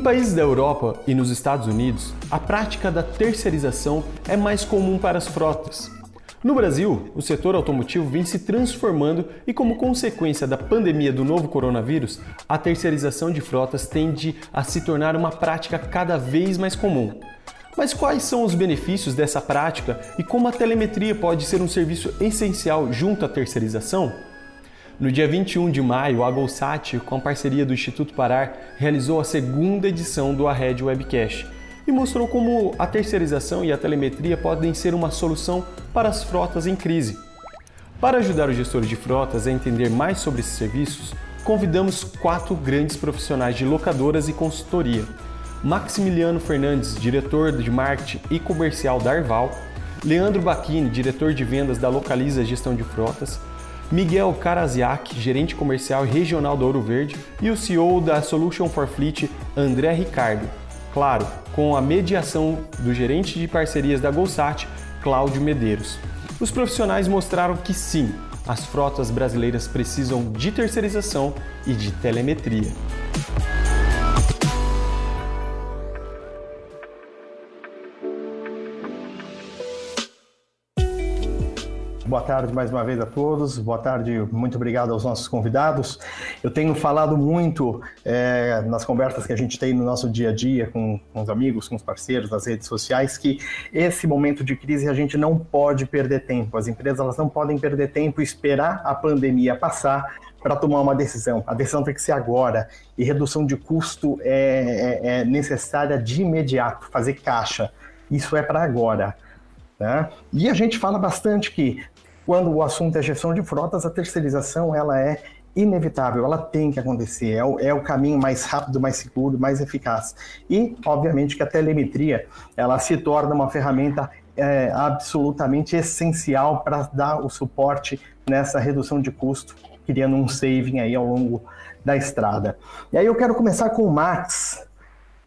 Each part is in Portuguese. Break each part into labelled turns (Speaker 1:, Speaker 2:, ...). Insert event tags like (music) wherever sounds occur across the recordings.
Speaker 1: Em países da Europa e nos Estados Unidos, a prática da terceirização é mais comum para as frotas. No Brasil, o setor automotivo vem se transformando e, como consequência da pandemia do novo coronavírus, a terceirização de frotas tende a se tornar uma prática cada vez mais comum. Mas quais são os benefícios dessa prática e como a telemetria pode ser um serviço essencial junto à terceirização? No dia 21 de maio, a Golsat, com a parceria do Instituto Parar, realizou a segunda edição do Arred Webcast e mostrou como a terceirização e a telemetria podem ser uma solução para as frotas em crise. Para ajudar os gestores de frotas a entender mais sobre esses serviços, convidamos quatro grandes profissionais de locadoras e consultoria. Maximiliano Fernandes, diretor de marketing e comercial da Arval, Leandro Bacchini, diretor de vendas da Localiza Gestão de Frotas, Miguel Karaziak, gerente comercial regional do Ouro Verde, e o CEO da Solution for Fleet, André Ricardo. Claro, com a mediação do gerente de parcerias da Golsat, Cláudio Medeiros. Os profissionais mostraram que sim, as frotas brasileiras precisam de terceirização e de telemetria.
Speaker 2: Boa tarde mais uma vez a todos. Boa tarde, muito obrigado aos nossos convidados. Eu tenho falado muito é, nas conversas que a gente tem no nosso dia a dia com, com, os amigos, com os parceiros, nas redes sociais, que esse momento de crise a gente não pode perder tempo. As empresas elas não podem perder tempo e esperar a pandemia passar para tomar uma decisão. A decisão tem que ser agora. E redução de custo é, é, é necessária de imediato, fazer caixa. Isso é para agora. Né? E a gente fala bastante que quando o assunto é gestão de frotas, a terceirização ela é inevitável, ela tem que acontecer, é o, é o, caminho mais rápido, mais seguro, mais eficaz. E, obviamente, que a telemetria ela se torna uma ferramenta é, absolutamente essencial para dar o suporte nessa redução de custo, criando um saving aí ao longo da estrada. E aí eu quero começar com o Max.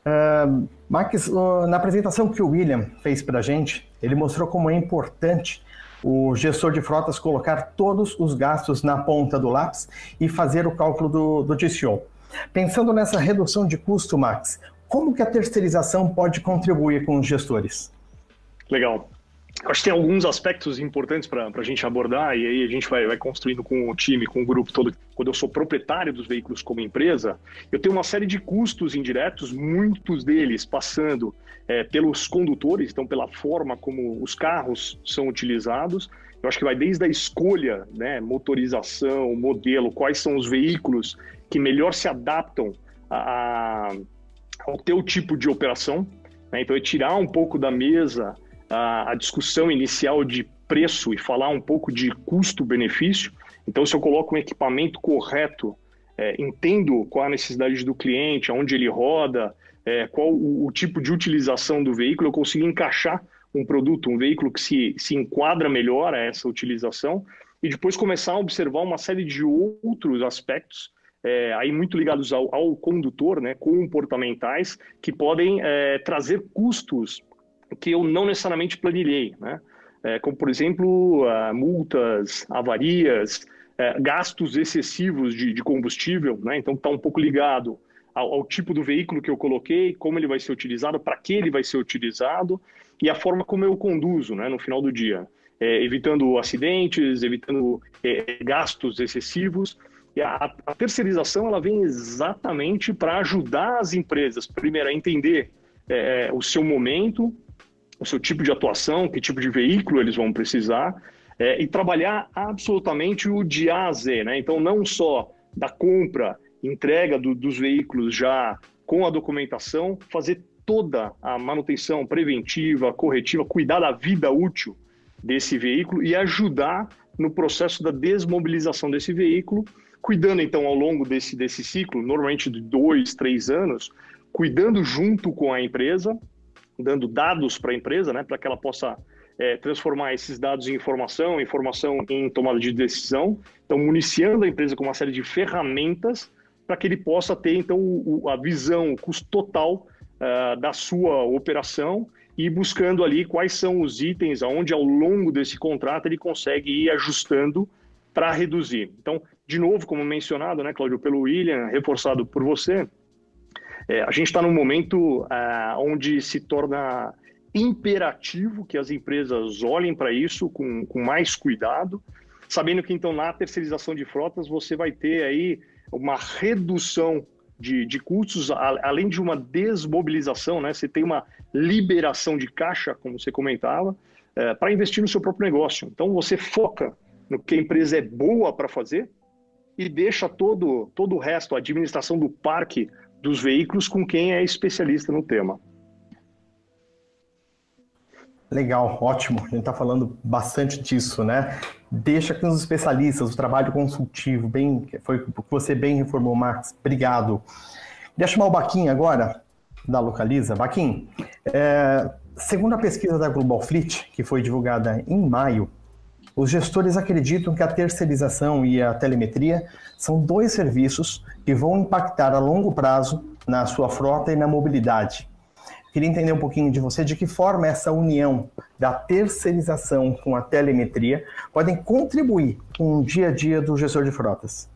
Speaker 2: Uh, Max, uh, na apresentação que o William fez para a gente, ele mostrou como é importante o gestor de frotas colocar todos os gastos na ponta do lápis e fazer o cálculo do, do TCO. Pensando nessa redução de custo, Max, como que a terceirização pode contribuir com os gestores?
Speaker 3: Legal. Acho que tem alguns aspectos importantes para a gente abordar e aí a gente vai, vai construindo com o time, com o grupo todo. Quando eu sou proprietário dos veículos como empresa, eu tenho uma série de custos indiretos, muitos deles passando é, pelos condutores, então pela forma como os carros são utilizados. Eu acho que vai desde a escolha, né, motorização, modelo, quais são os veículos que melhor se adaptam a, a, ao teu tipo de operação. Né? Então, é tirar um pouco da mesa a, a discussão inicial de preço e falar um pouco de custo-benefício. Então, se eu coloco um equipamento correto, é, entendo qual a necessidade do cliente, aonde ele roda, é, qual o, o, tipo de utilização do veículo, eu consigo encaixar um produto, um veículo que se, se enquadra melhor a essa utilização e depois começar a observar uma série de outros aspectos é, aí muito ligados ao, ao, condutor, né, comportamentais, que podem é, trazer custos que eu não necessariamente planilhei, né? É, como, por exemplo, uh, multas, avarias, uh, gastos excessivos de, de combustível, né? então está um pouco ligado ao, ao, tipo do veículo que eu coloquei, como ele vai ser utilizado, para que ele vai ser utilizado e a forma como eu conduzo né, no final do dia, é, evitando acidentes, evitando é, gastos excessivos. E a, a terceirização ela vem exatamente para ajudar as empresas, primeiro, a entender é, o seu momento, o seu tipo de atuação, que tipo de veículo eles vão precisar, é, e trabalhar absolutamente o de A a Z, né? Então, não só da compra, entrega do, dos veículos já com a documentação, fazer toda a manutenção preventiva, corretiva, cuidar da vida útil desse veículo e ajudar no processo da desmobilização desse veículo, cuidando então ao longo desse, desse ciclo, normalmente de dois, três anos, cuidando junto com a empresa dando dados para a empresa, né, para que ela possa é, transformar esses dados em informação, informação em tomada de decisão. Então, municiando a empresa com uma série de ferramentas para que ele possa ter, então, o, a visão, o custo total uh, da sua operação e buscando ali quais são os itens aonde, ao longo desse contrato, ele consegue ir ajustando para reduzir. Então, de novo, como mencionado, né, Cláudio, pelo William, reforçado por você, É, a gente está num momento é, onde se torna imperativo que as empresas olhem para isso com, com mais cuidado, sabendo que então na terceirização de frotas você vai ter aí uma redução de, de custos, a, além de uma desmobilização, né? Você tem uma liberação de caixa, como você comentava, é, para investir no seu próprio negócio. Então você foca no que a empresa é boa para fazer e deixa todo, todo o resto, a administração do parque dos veículos, com quem é especialista no tema.
Speaker 2: Legal, ótimo. A gente está falando bastante disso, né? Deixa com os especialistas, o trabalho consultivo, bem, foi o que você bem reformou, Max. Obrigado. Deixa eu chamar o Baquim agora, da Localiza. Baquim, é, segundo a pesquisa da Global Fleet, que foi divulgada em maio, os gestores acreditam que a terceirização e a telemetria são dois serviços que vão impactar a longo prazo na sua frota e na mobilidade. Queria entender um pouquinho de você de que forma essa união da terceirização com a telemetria podem contribuir com o dia a dia do gestor de frotas.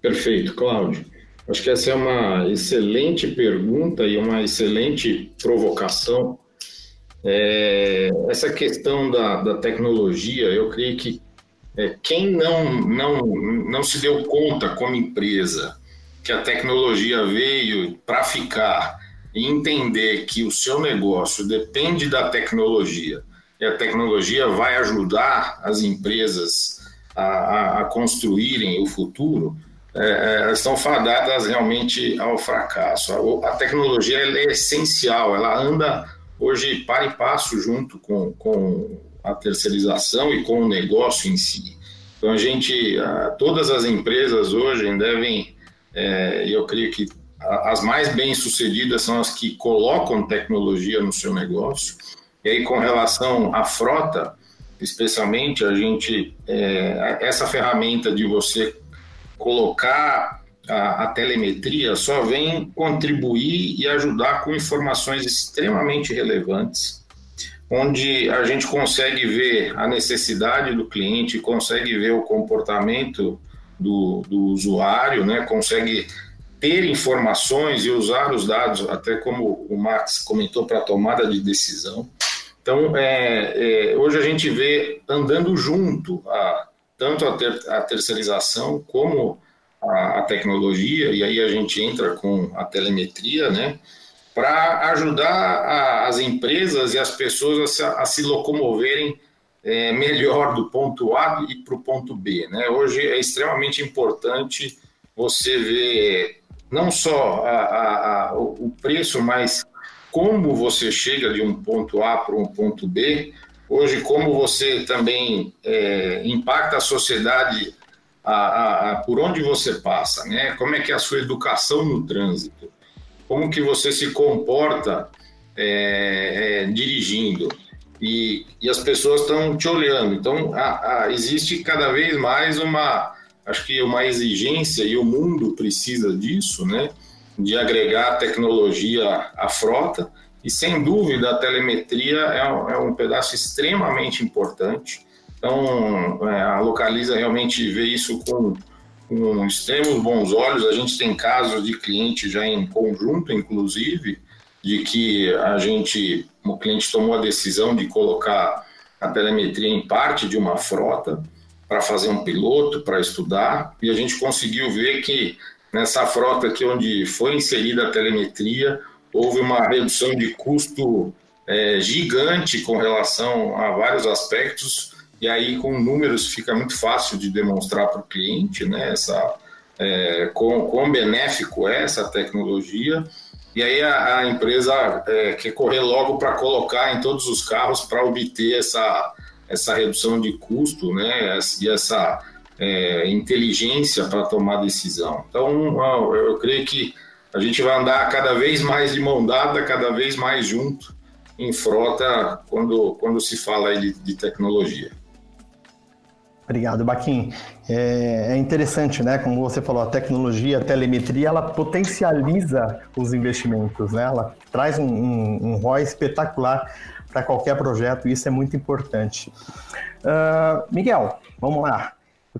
Speaker 4: Perfeito, Cláudio. Acho que essa é uma excelente pergunta e uma excelente provocação é, essa questão da, da, tecnologia, eu creio que é, quem não, não, não se deu conta como empresa que a tecnologia veio para ficar e entender que o seu negócio depende da tecnologia e a tecnologia vai ajudar as empresas a, a, construírem o futuro, é, é estão fadadas realmente ao fracasso. A, a tecnologia é essencial, ela anda hoje para e passo junto com, com a terceirização e com o negócio em si. Então a gente, todas as empresas hoje devem, é, eu creio que as mais bem sucedidas são as que colocam tecnologia no seu negócio. E aí com relação à frota, especialmente a gente, é, essa ferramenta de você colocar a, a, telemetria só vem contribuir e ajudar com informações extremamente relevantes, onde a gente consegue ver a necessidade do cliente, consegue ver o comportamento do, do usuário, né? consegue ter informações e usar os dados, até como o Max comentou, para tomada de decisão. Então, é, é, hoje a gente vê andando junto a, tanto a, ter, a terceirização como a, a tecnologia, e aí a gente entra com a telemetria, né? para ajudar a, as empresas e as pessoas a se, a se locomoverem é, melhor do ponto A e para o ponto B. Né? Hoje é extremamente importante você ver não só a, a, o preço, mas como você chega de um ponto A para um ponto B. Hoje, como você também é, impacta a sociedade a, a, a, por onde você passa, né? Como é que é a sua educação no trânsito? Como que você se comporta é, é, dirigindo? E, e, as pessoas estão te olhando. Então, a, existe cada vez mais uma, acho que uma exigência e o mundo precisa disso, né? De agregar tecnologia à frota. E sem dúvida a telemetria é um, é um pedaço extremamente importante então, é, a Localiza realmente vê isso com, com extremos bons olhos. A gente tem casos de cliente já em conjunto, inclusive, de que a gente, o cliente tomou a decisão de colocar a telemetria em parte de uma frota para fazer um piloto, para estudar, e a gente conseguiu ver que nessa frota aqui onde foi inserida a telemetria, houve uma redução de custo é, gigante com relação a vários aspectos, e aí com números fica muito fácil de demonstrar para o cliente né, essa, é, quão, quão benéfico é essa tecnologia, e aí a, a empresa é, quer correr logo para colocar em todos os carros para obter essa, essa redução de custo né, e essa é, inteligência para tomar decisão. Então, eu creio que a gente vai andar cada vez mais de mão dada, cada vez mais junto em frota quando, quando se fala de, de tecnologia.
Speaker 2: Obrigado, Baquim. É, é, interessante, né? Como você falou, a tecnologia, a telemetria, ela potencializa os investimentos, né? Ela traz um, um, um ROI espetacular para qualquer projeto e isso é muito importante. Uh, Miguel, vamos lá.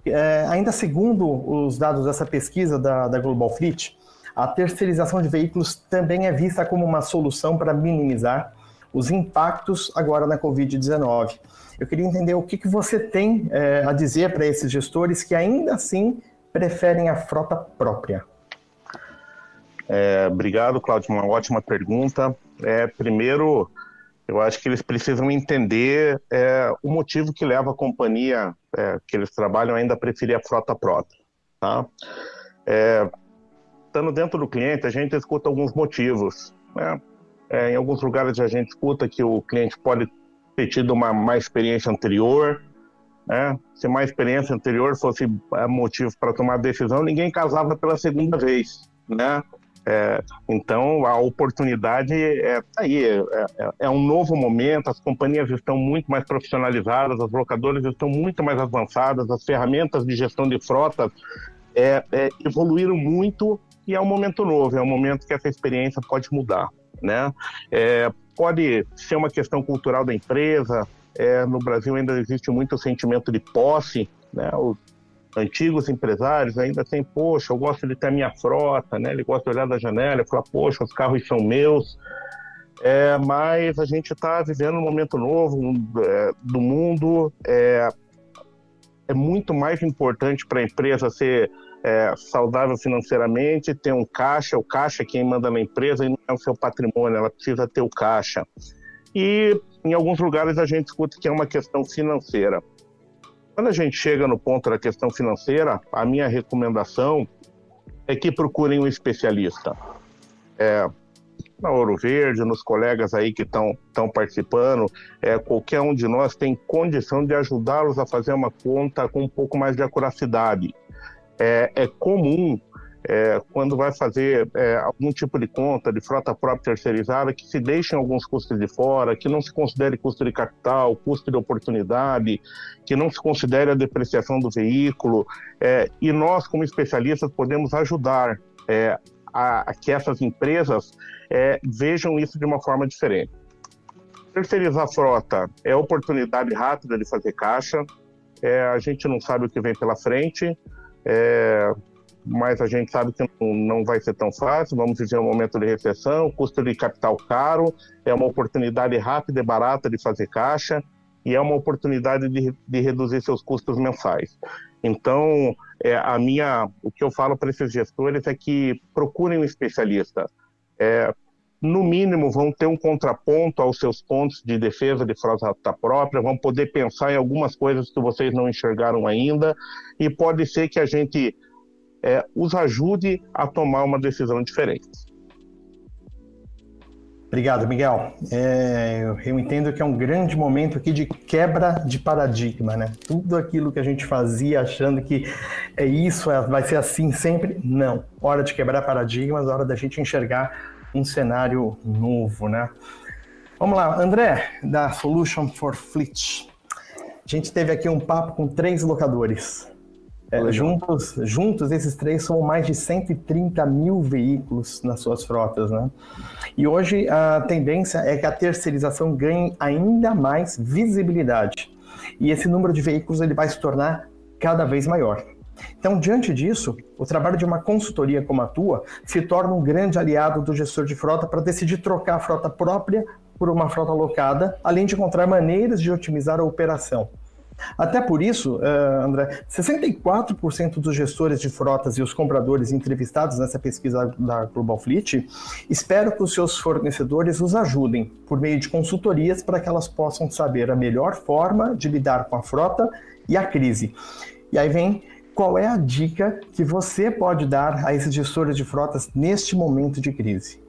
Speaker 2: É, ainda segundo os dados dessa pesquisa da, da Global Fleet, a terceirização de veículos também é vista como uma solução para minimizar os impactos agora na Covid-19. Eu queria entender o que, que você tem é, a dizer para esses gestores que ainda assim preferem a frota própria.
Speaker 5: É, obrigado, Claudio, uma ótima pergunta. É, primeiro, eu acho que eles precisam entender é, o motivo que leva a companhia é, que eles trabalham ainda a preferir a frota própria. Tá? É, estando dentro do cliente, a gente escuta alguns motivos. Né? Em alguns lugares a gente escuta que o cliente pode ter tido uma má experiência anterior. Né? Se má experiência anterior fosse é, motivo para tomar decisão, ninguém casava pela segunda vez. Né? É, então, a oportunidade é tá aí, é, é, é, um novo momento, as companhias estão muito mais profissionalizadas, as locadoras estão muito mais avançadas, as ferramentas de gestão de frotas é, é, evoluíram muito e é um momento novo, é um momento que essa experiência pode mudar. Né? É, pode ser uma questão cultural da empresa, no Brasil ainda existe muito sentimento de posse, né? O, antigos empresários ainda tem, poxa, eu gosto de ter a minha frota, né? Ele gosta de olhar da janela e falar, poxa, os carros são meus. É, mas a gente está vivendo um momento novo é, do mundo. É, é muito mais importante para a empresa ser é, saudável financeiramente, ter um caixa, o caixa é quem manda na empresa e não é o seu patrimônio, ela precisa ter o caixa. E em alguns lugares a gente escuta que é uma questão financeira. Quando a gente chega no ponto da questão financeira, a minha recomendação é que procurem um especialista. É, na Ouro Verde, nos colegas aí que estão participando, é, qualquer um de nós tem condição de ajudá-los a fazer uma conta com um pouco mais de acuracidade. É, é comum é, quando vai fazer é, algum tipo de conta de frota própria terceirizada, que se deixem alguns custos de fora, que não se considere custo de capital, custo de oportunidade, que não se considere a depreciação do veículo. É, e nós, como especialistas, podemos ajudar é, a, a, que essas empresas é, vejam isso de uma forma diferente. Terceirizar a frota é oportunidade rápida de fazer caixa, é, a gente não sabe o que vem pela frente. É, mas a gente sabe que não vai ser tão fácil. Vamos viver um momento de recessão, custo de capital caro, é uma oportunidade rápida e barata de fazer caixa e é uma oportunidade de, de reduzir seus custos mensais. Então, é, a minha, o que eu falo para esses gestores é que procurem um especialista. É, no mínimo, vão ter um contraponto aos seus pontos de defesa de frota própria, vão poder pensar em algumas coisas que vocês não enxergaram ainda, e pode ser que a gente é, os ajude a tomar uma decisão diferente.
Speaker 2: Obrigado, Miguel. É, eu entendo que é um grande momento aqui de quebra de paradigma, né? Tudo aquilo que a gente fazia achando que é isso, é, vai ser assim sempre, não. Hora de quebrar paradigmas, hora da gente enxergar um cenário novo, né? Vamos lá, André, da Solution for Fleet. A gente teve aqui um papo com três locadores. É, juntos, juntos, esses três são mais de 130 mil veículos nas suas frotas, né? E hoje a tendência é que a terceirização ganhe ainda mais visibilidade. E esse número de veículos ele vai se tornar cada vez maior. Então, diante disso, o trabalho de uma consultoria como a tua se torna um grande aliado do gestor de frota para decidir trocar a frota própria por uma frota locada, além de encontrar maneiras de otimizar a operação. Até por isso, uh, André, 64% dos gestores de frotas e os compradores entrevistados nessa pesquisa da Global Fleet esperam que os seus fornecedores os ajudem por meio de consultorias para que elas possam saber a melhor forma de lidar com a frota e a crise. E aí vem qual é a dica que você pode dar a esses gestores de frotas neste momento de crise?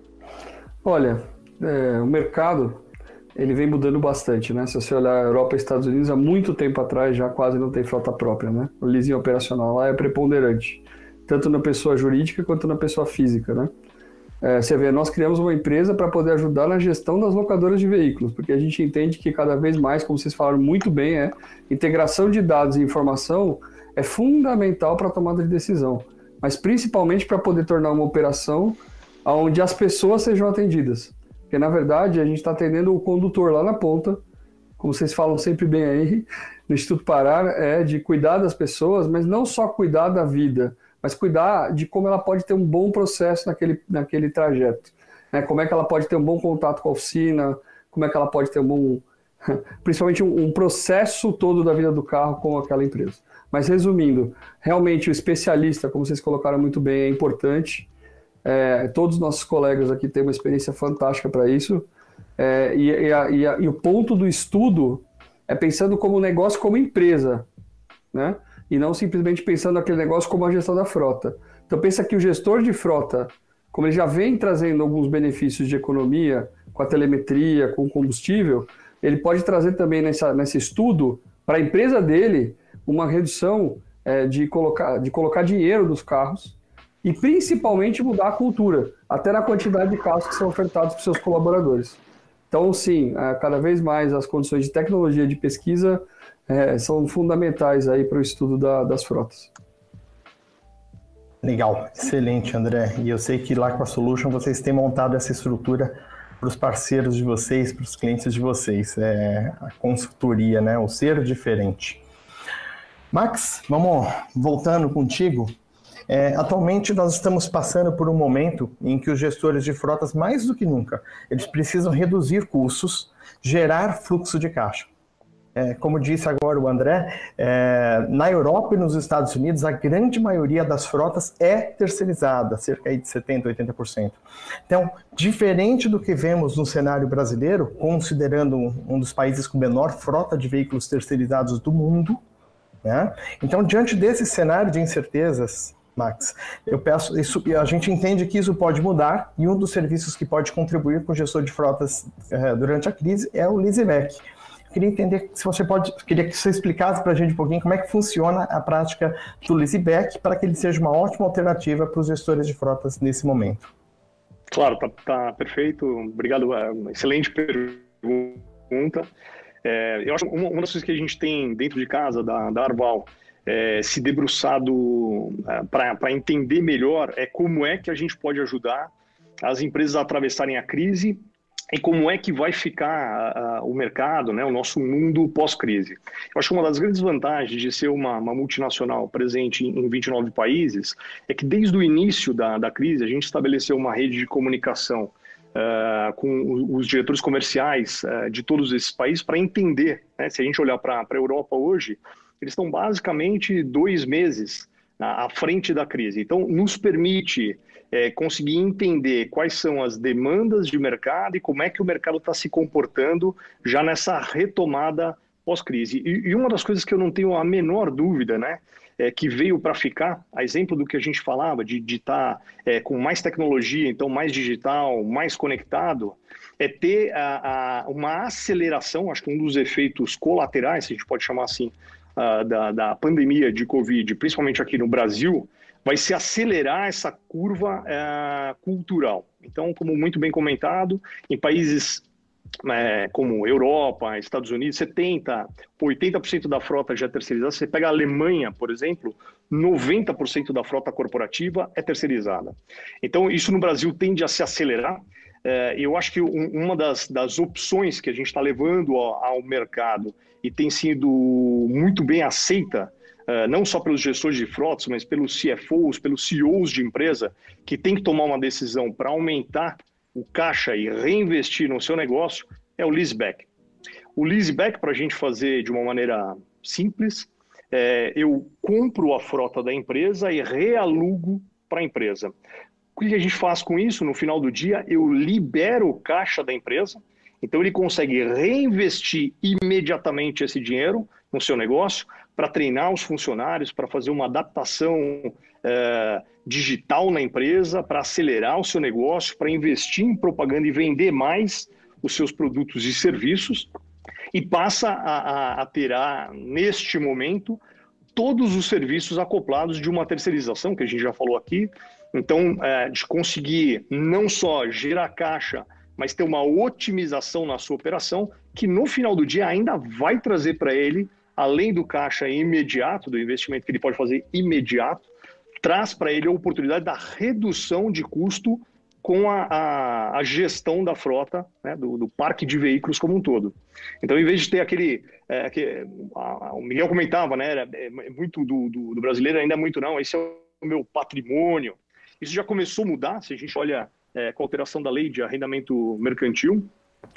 Speaker 6: Olha, é, o mercado ele vem mudando bastante, né? Se você olhar a Europa e Estados Unidos, há muito tempo atrás já quase não tem frota própria, né? O leasing operacional lá é preponderante, tanto na pessoa jurídica quanto na pessoa física, né? É, você vê, nós criamos uma empresa para poder ajudar na gestão das locadoras de veículos, porque a gente entende que cada vez mais, como vocês falaram muito bem, é integração de dados e informação é fundamental para a tomada de decisão, mas principalmente para poder tornar uma operação onde as pessoas sejam atendidas. Porque, na verdade, a gente está atendendo o condutor lá na ponta, como vocês falam sempre bem aí, (laughs) no Instituto Parar, é de cuidar das pessoas, mas não só cuidar da vida, mas cuidar de como ela pode ter um bom processo naquele, naquele trajeto. Né? Como é que ela pode ter um bom contato com a oficina, como é que ela pode ter um bom. (laughs) Principalmente um, um processo todo da vida do carro com aquela empresa. Mas resumindo, realmente o especialista, como vocês colocaram muito bem, é importante. É, todos os nossos colegas aqui têm uma experiência fantástica para isso. É, e, e, a, e, a, e, o ponto do estudo é pensando como negócio, como empresa, né? E não simplesmente pensando aquele negócio como a gestão da frota. Então pensa que o gestor de frota, como ele já vem trazendo alguns benefícios de economia com a telemetria, com o combustível, ele pode trazer também nessa, nesse estudo para a empresa dele uma redução é, de, colocar, de colocar dinheiro nos carros e principalmente mudar a cultura, até na quantidade de carros que são ofertados para seus colaboradores. Então, sim, é, cada vez mais as condições de tecnologia de pesquisa é, são fundamentais aí para o estudo da, das frotas.
Speaker 2: Legal, excelente, André. E eu sei que lá com a Solution vocês têm montado essa estrutura para os parceiros de vocês, para os clientes de vocês. É a consultoria, né? O ser diferente. Max, vamos voltando contigo. É, atualmente nós estamos passando por um momento em que os gestores de frotas, mais do que nunca, eles precisam reduzir custos, gerar fluxo de caixa. É, como disse agora o André, é, na Europa e nos Estados Unidos, a grande maioria das frotas é terceirizada, cerca de 70%, 80%. Então, diferente do que vemos no cenário brasileiro, considerando um dos países com menor frota de veículos terceirizados do mundo, né? então, diante desse cenário de incertezas, Max. Eu peço, isso, a gente entende que isso pode mudar e um dos serviços que pode contribuir com o gestor de frotas eh, durante a crise é o Leaseback. Queria entender se você pode, queria que você explicasse para a gente um pouquinho como é que funciona a prática do Leaseback para que ele seja uma ótima alternativa para os gestores de frotas nesse momento.
Speaker 3: Claro, tá, tá perfeito. Obrigado, é excelente pergunta. É, eu acho uma, uma das coisas que a gente tem dentro de casa da, da Arval é, se debruçado é, para entender melhor é como é que a gente pode ajudar as empresas a atravessarem a crise e como é que vai ficar o mercado, né, o nosso mundo pós-crise. Eu acho que uma das grandes vantagens de ser uma, uma multinacional presente em, em 29 países é que desde o início da, da crise a gente estabeleceu uma rede de comunicação Uh, com os diretores comerciais uh, de todos esses países para entender. Né, se a gente olhar para a Europa hoje, eles estão basicamente dois meses à frente da crise. Então, nos permite é, conseguir entender quais são as demandas de mercado e como é que o mercado está se comportando já nessa retomada pós-crise. E, e, uma das coisas que eu não tenho a menor dúvida, né, é, que veio para ficar, a exemplo do que a gente falava, de estar tá, é, com mais tecnologia, então mais digital, mais conectado, é ter a, a, uma aceleração, acho que um dos efeitos colaterais, se a gente pode chamar assim, uh, da, da pandemia de Covid, principalmente aqui no Brasil, vai se acelerar essa curva uh, cultural. Então, como muito bem comentado, em países é, como Europa, Estados Unidos, 70%, 80% da frota já é terceirizada. Você pega a Alemanha, por exemplo, 90% da frota corporativa é terceirizada. Então, isso no Brasil tende a se acelerar. É, eu acho que uma das, das opções que a gente está levando ao, ao mercado e tem sido muito bem aceita, uh, não só pelos gestores de frotas, mas pelos CFOs, pelos CEOs de empresa, que tem que tomar uma decisão para aumentar o caixa e reinvestir no seu negócio, é o leaseback. O leaseback, para a gente fazer de uma maneira simples, é, eu compro a frota da empresa e realugo para a empresa. O que a gente faz com isso? No final do dia, eu libero o caixa da empresa, então ele consegue reinvestir imediatamente esse dinheiro no seu negócio para treinar os funcionários, para fazer uma adaptação é, digital na empresa, para acelerar o seu negócio, para investir em propaganda e vender mais os seus produtos e serviços, e passa a, a, a ter, neste momento, todos os serviços acoplados de uma terceirização, que a gente já falou aqui. Então, é, de conseguir não só gerar caixa, mas ter uma otimização na sua operação que no final do dia ainda vai trazer para ele, além do caixa imediato, do investimento que ele pode fazer imediato, traz para ele a oportunidade da redução de custo com a, a, a gestão da frota, né, do, do, parque de veículos como um todo. Então, em vez de ter aquele. É, a, o Miguel comentava, né, é, é muito do, do, do, brasileiro ainda é muito não, esse é meu patrimônio. Isso já começou a mudar, se a gente olha é, com a alteração da lei de arrendamento mercantil,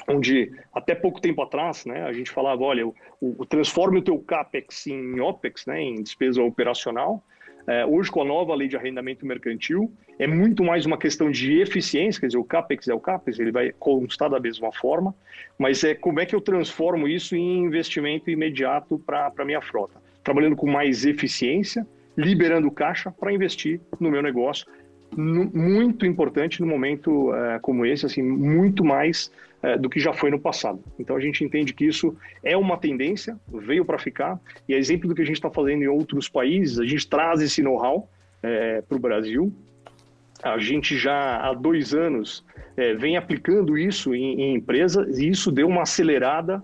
Speaker 3: onde até pouco tempo atrás, né, a gente falava, olha, o, o transforme o teu capex em opex, né, em despesa operacional. É, hoje, com a nova lei de arrendamento mercantil, é muito mais uma questão de eficiência, quer dizer, o capex é o capex, ele vai constar da mesma forma, mas é como é que eu transformo isso em investimento imediato para a minha frota, trabalhando com mais eficiência, liberando caixa para investir no meu negócio, muito importante no momento uh, como esse, assim, muito mais uh, do que já foi no passado. Então a gente entende que isso é uma tendência, veio para ficar, e a exemplo do que a gente está fazendo em outros países, a gente traz esse know-how eh, para o Brasil. A gente já há dois anos vem aplicando isso em, em empresas e isso deu uma acelerada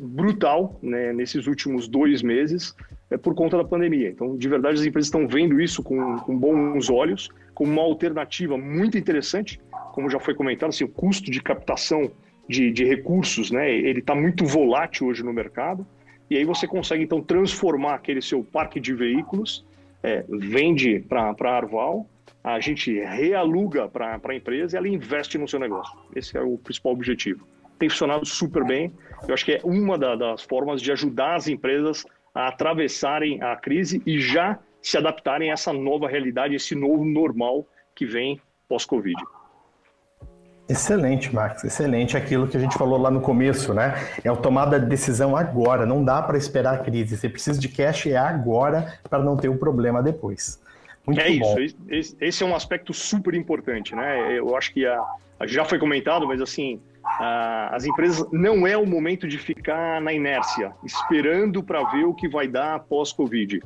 Speaker 3: brutal né, nesses últimos dois meses por conta da pandemia. Então, de verdade, as empresas estão vendo isso com, com bons olhos como uma alternativa muito interessante, como já foi comentado, assim, o custo de captação de, de recursos, né, ele está muito volátil hoje no mercado, e aí você consegue então transformar aquele seu parque de veículos, é, vende para a Arval, a gente realuga para a empresa e ela investe no seu negócio. Esse é o principal objetivo. Tem funcionado super bem. Eu acho que é uma da, das formas de ajudar as empresas a atravessarem a crise e já se adaptarem a essa nova realidade, esse novo normal que vem pós-Covid.
Speaker 2: Excelente, Max, excelente aquilo que a gente falou lá no começo, né? É a tomada de decisão agora, não dá para esperar a crise. Você precisa de cash é agora para não ter um problema depois.
Speaker 3: Muito é bom. isso, esse é um aspecto super importante, né? Eu acho que a, já foi comentado, mas assim, a, as empresas não é o momento de ficar na inércia, esperando para ver o que vai dar pós-Covid.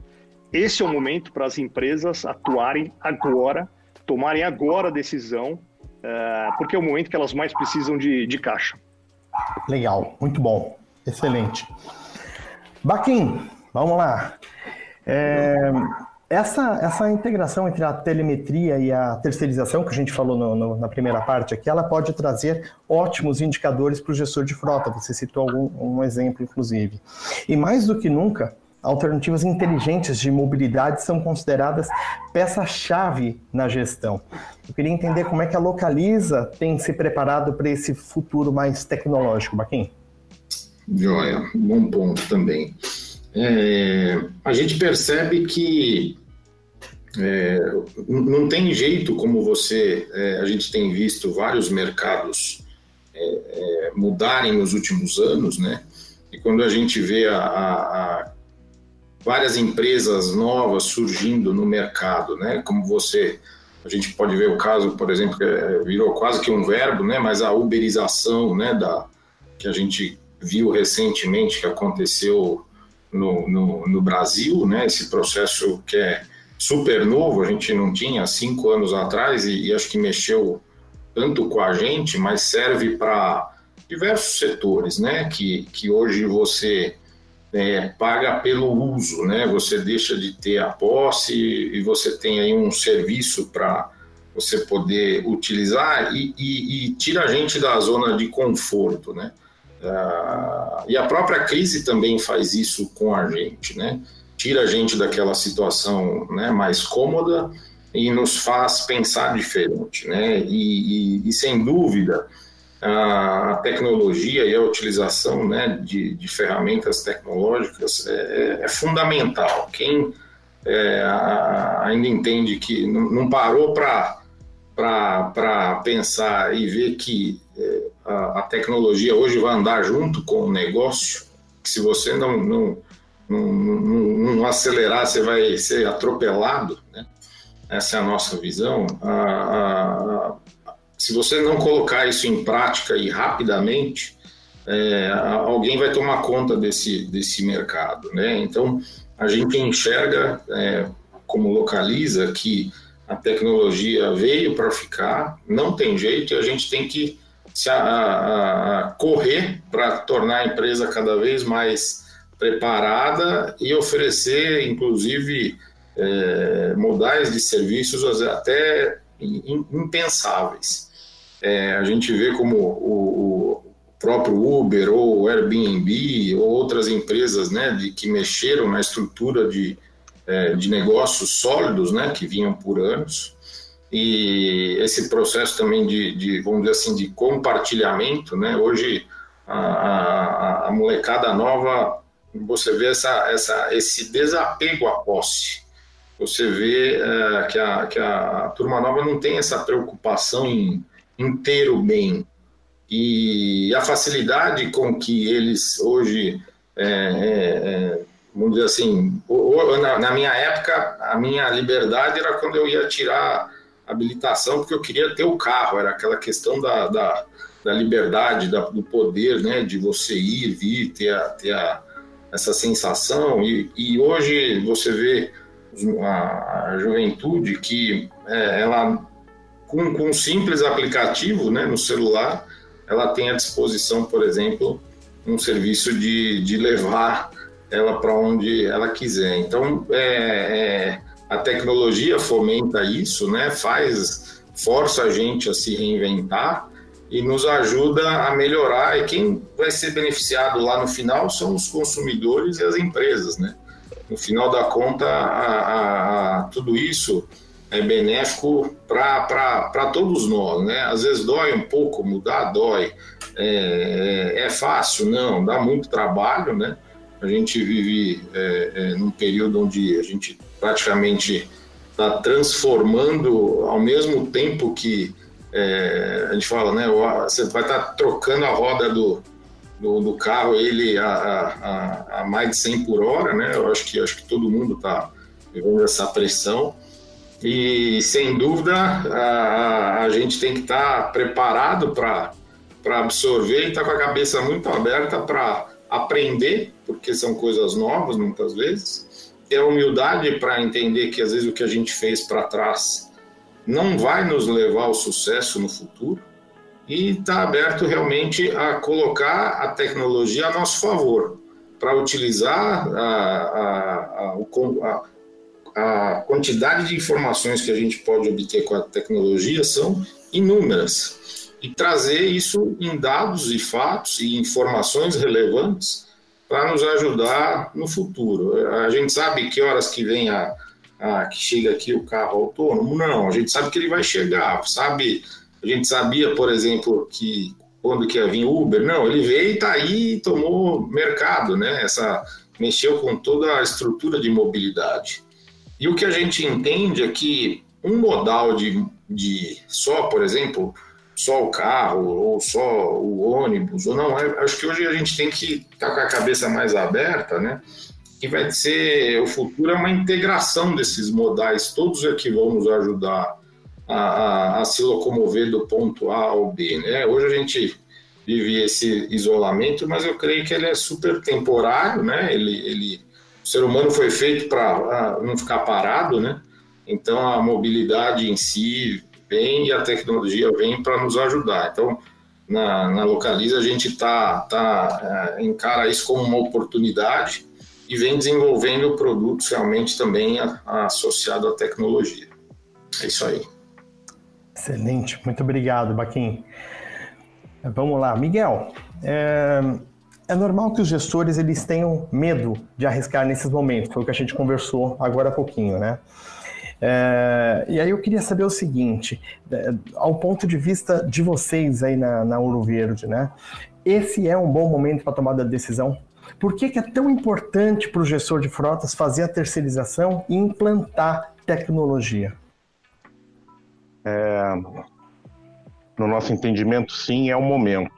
Speaker 3: Esse é o momento para as empresas atuarem agora, tomarem agora a decisão, uh, porque é o momento que elas mais precisam de, de caixa.
Speaker 2: Legal, muito bom, excelente. Baquim, vamos lá. É, essa, essa integração entre a telemetria e a terceirização, que a gente falou no, no, na primeira parte aqui, ela pode trazer ótimos indicadores para o gestor de frota. Você citou algum um exemplo, inclusive. E mais do que nunca, alternativas inteligentes de mobilidade são consideradas peça-chave na gestão. Eu queria entender como é que a Localiza tem se preparado para esse futuro mais tecnológico, Baquim.
Speaker 4: Joia, bom ponto também. É, a gente percebe que é, não tem jeito como você, é, a gente tem visto vários mercados é, é, mudarem nos últimos anos, né? E quando a gente vê a, a várias empresas novas surgindo no mercado, né? Como você, a gente pode ver o caso, por exemplo, que é, virou quase que um verbo, né? Mas a uberização, né? Da que a gente viu recentemente que aconteceu no, no, no Brasil, né? Esse processo que é super novo, a gente não tinha cinco anos atrás e, e acho que mexeu tanto com a gente, mas serve para diversos setores, né? Que, que hoje você é, paga pelo uso, né? Você deixa de ter a posse e você tem aí um serviço para você poder utilizar e, e, e, tira a gente da zona de conforto, né? Ah, e a própria crise também faz isso com a gente, né? Tira a gente daquela situação né, mais cômoda e nos faz pensar diferente, né? e, e sem dúvida, a tecnologia e a utilização né, de, de ferramentas tecnológicas é, é, fundamental. Quem é, ainda entende que não, não parou para pensar e ver que é, a, a, tecnologia hoje vai andar junto com o negócio, que se você não, não, não, não acelerar, você vai ser atropelado, né? essa é a nossa visão. A, se você não colocar isso em prática e rapidamente, é, alguém vai tomar conta desse, desse mercado. Né? Então, a gente enxerga, é, como localiza, que a tecnologia veio para ficar, não tem jeito, e a gente tem que se a, a, a correr para tornar a empresa cada vez mais preparada e oferecer, inclusive, é, modais de serviços até impensáveis. É, a gente vê como o, o, próprio Uber ou Airbnb ou outras empresas né, de, que mexeram na estrutura de, é, de negócios sólidos, né, que vinham por anos, e esse processo também de, de vamos dizer assim, de compartilhamento, né, hoje a, a, a molecada nova, você vê essa, essa, esse desapego à posse, você vê é, que, a, que a turma nova não tem essa preocupação em, em ter o bem, e a facilidade com que eles hoje é, é, é vamos dizer assim, na, na, minha época, a minha liberdade era quando eu ia tirar habilitação, porque eu queria ter o carro, era aquela questão da, da, da liberdade, da, do poder, né, de você ir, vir, ter, a, ter a, essa sensação, e, e hoje você vê a, a juventude que é, ela, com, com um simples aplicativo né, no celular, ela tem à disposição, por exemplo, um serviço de, de levar ela para onde ela quiser. Então, é, é, a tecnologia fomenta isso, né? Faz, força a gente a se reinventar e nos ajuda a melhorar. E quem vai ser beneficiado lá no final são os consumidores e as empresas, né? No final da conta, a, a, a tudo isso é benéfico para todos nós, né? Às vezes dói um pouco, mudar dói. É, é, é fácil? Não, dá muito trabalho, né? A gente vive é, é, num período onde a gente praticamente está transformando ao mesmo tempo que é, a gente fala, né? Você vai estar tá trocando a roda do, do, do carro ele a, a, a, mais de 100 por hora, né? Eu acho que acho que todo mundo está vivendo essa pressão e sem dúvida a, a gente tem que estar tá preparado para absorver e estar tá com a cabeça muito aberta para aprender, porque são coisas novas muitas vezes, ter a humildade para entender que às vezes o que a gente fez para trás não vai nos levar ao sucesso no futuro e estar tá aberto realmente a colocar a tecnologia a nosso favor, para utilizar a, a, a, a, quantidade de informações que a gente pode obter com a tecnologia são inúmeras e trazer isso em dados e fatos e informações relevantes para nos ajudar no futuro. A gente sabe que horas que vem a, a, que chega aqui o carro autônomo? Não, a gente sabe que ele vai chegar, sabe? A gente sabia, por exemplo, que quando que ia vir Uber? Não, ele veio e está aí e tomou mercado, né? Essa mexeu com toda a estrutura de mobilidade. E o que a gente entende é que um modal de, de só, por exemplo, só o carro ou só o ônibus ou não. É, acho que hoje a gente tem que estar tá com a cabeça mais aberta, né? Que vai ser o futuro é uma integração desses modais, todos é que vão nos ajudar a, a, a, se locomover do ponto A ao B, né? Hoje a gente vive esse isolamento, mas eu creio que ele é super temporário, né? Ele, ele o ser humano foi feito para não ficar parado, né? Então a mobilidade em si vem e a tecnologia vem para nos ajudar. Então, na, na Localiza, a gente tá, tá, é, encara isso como uma oportunidade e vem desenvolvendo produtos realmente também associados à tecnologia. É isso aí.
Speaker 2: Excelente, muito obrigado, Baquim. Vamos lá, Miguel. É, é, normal que os gestores eles tenham medo de arriscar nesses momentos, foi o que a gente conversou agora há pouquinho, né? É, e aí eu queria saber o seguinte, é, ao ponto de vista de vocês aí na, na Ouro Verde, né? Esse é um bom momento para tomar a decisão? Por que, que é tão importante para o gestor de frotas fazer a terceirização e implantar tecnologia?
Speaker 5: É, no nosso entendimento, sim, é o momento.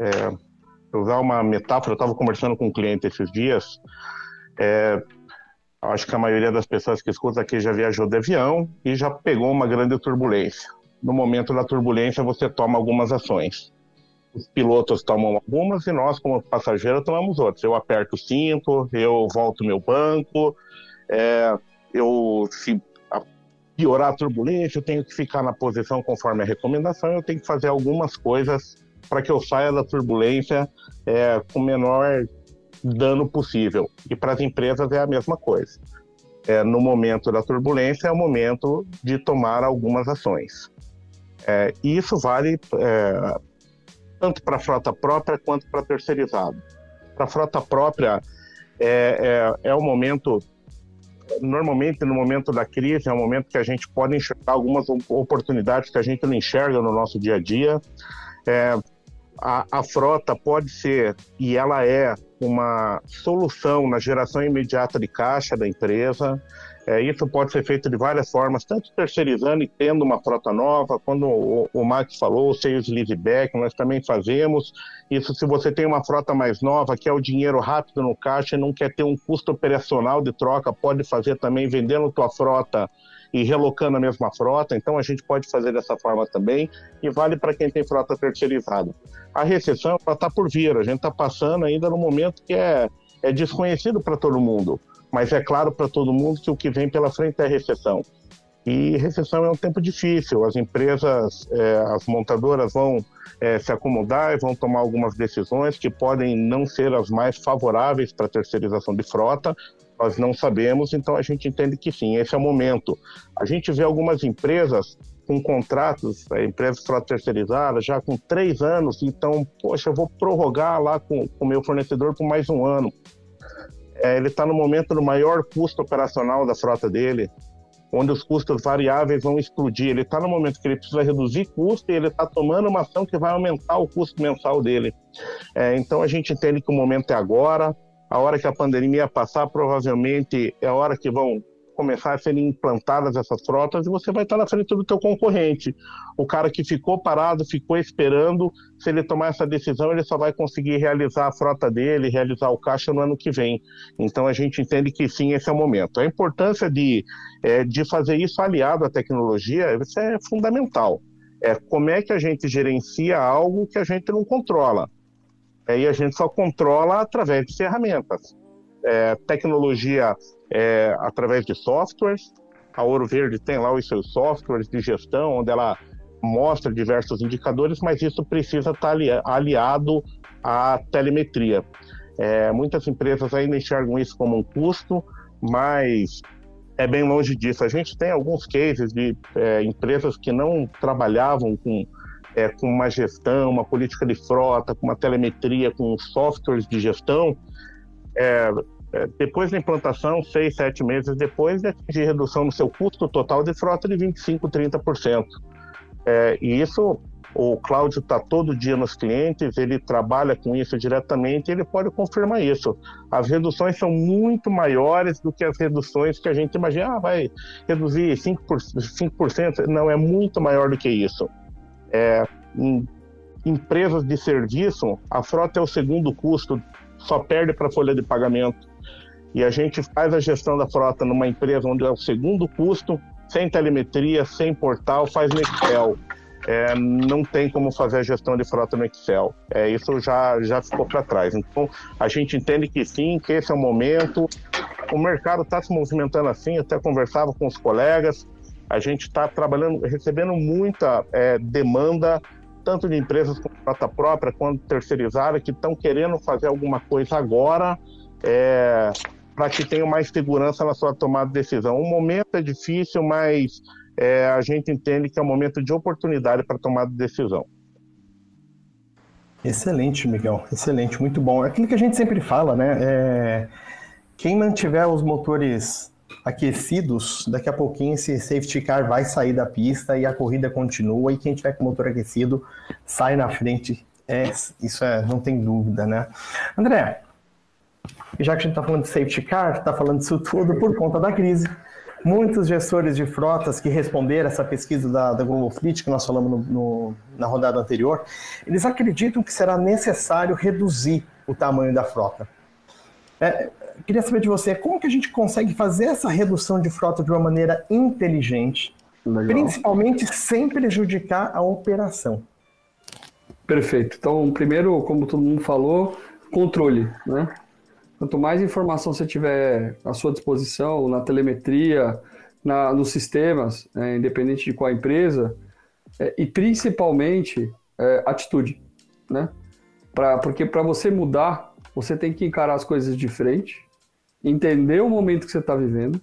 Speaker 5: É, usar uma metáfora, eu estava conversando com um cliente esses dias, é, Acho que a maioria das pessoas que escutam aqui já viajou de avião e já pegou uma grande turbulência. No momento da turbulência, você toma algumas ações. Os pilotos tomam algumas e nós, como passageiros, tomamos outras. Eu aperto o cinto, eu volto meu banco, é, eu se piorar a turbulência, eu tenho que ficar na posição conforme a recomendação, eu tenho que fazer algumas coisas para que eu saia da turbulência é, com menor dano possível. E para as empresas é a mesma coisa. É, no momento da turbulência é o momento de tomar algumas ações. É, e isso vale é, tanto para a frota própria quanto para terceirizado. Para a frota própria é, é, é o momento normalmente no momento da crise é um momento que a gente pode enxergar algumas oportunidades que a gente não enxerga no nosso dia a dia. É, a, a frota pode ser, e ela é, uma solução na geração imediata de caixa da empresa. É, isso pode ser feito de várias formas, tanto terceirizando e tendo uma frota nova, quando o, o Max falou, o sales leaseback, nós também fazemos. Isso se você tem uma frota mais nova, quer o dinheiro rápido no caixa e não quer ter um custo operacional de troca, pode fazer também vendendo tua frota e relocando a mesma frota. Então a gente pode fazer dessa forma também e vale para quem tem frota terceirizada. A recessão está por vir, a gente está passando ainda no momento que é, é desconhecido para todo mundo, mas é claro para todo mundo que o que vem pela frente é recessão. E recessão é um tempo difícil, as empresas, é, as montadoras vão é, se acomodar e vão tomar algumas decisões que podem não ser as mais favoráveis para a terceirização de frota, nós não sabemos, então a gente entende que sim, esse é o momento. A gente vê algumas empresas com contratos, é, empresas frota terceirizadas, já com três anos, então, poxa, eu vou prorrogar lá com o meu fornecedor por mais um ano. É, ele está no momento do maior custo operacional da frota dele, onde os custos variáveis vão explodir. Ele está no momento que ele precisa reduzir custo e ele está tomando uma ação que vai aumentar o custo mensal dele. É, então a gente entende que o momento é agora, a hora que a pandemia passar, provavelmente é a hora que vão começar a serem implantadas essas frotas e você vai estar na frente do teu concorrente. O cara que ficou parado, ficou esperando, se ele tomar essa decisão, ele só vai conseguir realizar a frota dele, realizar o caixa no ano que vem. Então a gente entende que sim, esse é o momento. A importância de, é, de fazer isso aliado à tecnologia, isso é fundamental. É como é que a gente gerencia algo que a gente não controla. É, e a gente só controla através de ferramentas. É, tecnologia é, através de softwares. A Ouro Verde tem lá os seus softwares de gestão, onde ela mostra diversos indicadores, mas isso precisa estar aliado à telemetria. É, muitas empresas ainda enxergam isso como um custo, mas é bem longe disso. A gente tem alguns cases de é, empresas que não trabalhavam com é, com uma gestão, uma política de frota, com uma telemetria, com softwares de gestão, é, é, depois da implantação, seis, sete meses depois, de redução no seu custo total de frota de 25%, 30%. É, e isso, o Cláudio está todo dia nos clientes, ele trabalha com isso diretamente, ele pode confirmar isso. As reduções são muito maiores do que as reduções que a gente imagina, ah, vai reduzir 5%, 5%. Não, é muito maior do que isso. É, em empresas de serviço, a frota é o segundo custo, só perde para a folha de pagamento. E a gente faz a gestão da frota numa empresa onde é o segundo custo, sem telemetria, sem portal, faz no Excel. É, não tem como fazer a gestão de frota no Excel. É, isso já, já ficou para trás. Então, a gente entende que sim, que esse é o momento. O mercado está se movimentando assim, até conversava com os colegas. A gente está trabalhando, recebendo muita é, demanda, tanto de empresas com frota própria quanto terceirizada, que estão querendo fazer alguma coisa agora é, para que tenham mais segurança na sua tomada de decisão. O momento é difícil, mas é, a gente entende que é um momento de oportunidade para tomar de decisão.
Speaker 2: Excelente, Miguel. Excelente, muito bom. É aquilo que a gente sempre fala, né? É... Quem mantiver os motores aquecidos, daqui a pouquinho esse safety car vai sair da pista e a corrida continua e quem tiver com o motor aquecido sai na frente. É, isso é, não tem dúvida, né? André, já que a gente está falando de safety car, está falando disso tudo por conta da crise. Muitos gestores de frotas que responderam essa pesquisa da, da Global Fleet, que nós falamos no, no, na rodada anterior, eles acreditam que será necessário reduzir o tamanho da frota. É, queria saber de você, como que a gente consegue fazer essa redução de frota de uma maneira inteligente, Legal. principalmente sem prejudicar a operação?
Speaker 6: Perfeito. Então, primeiro, como todo mundo falou, controle, né? Quanto mais informação você tiver à sua disposição, na telemetria, na, nos sistemas, é, independente de qual empresa, é, e principalmente é, atitude, né? Pra, porque para você mudar, você tem que encarar as coisas de frente, entender o momento que você está vivendo,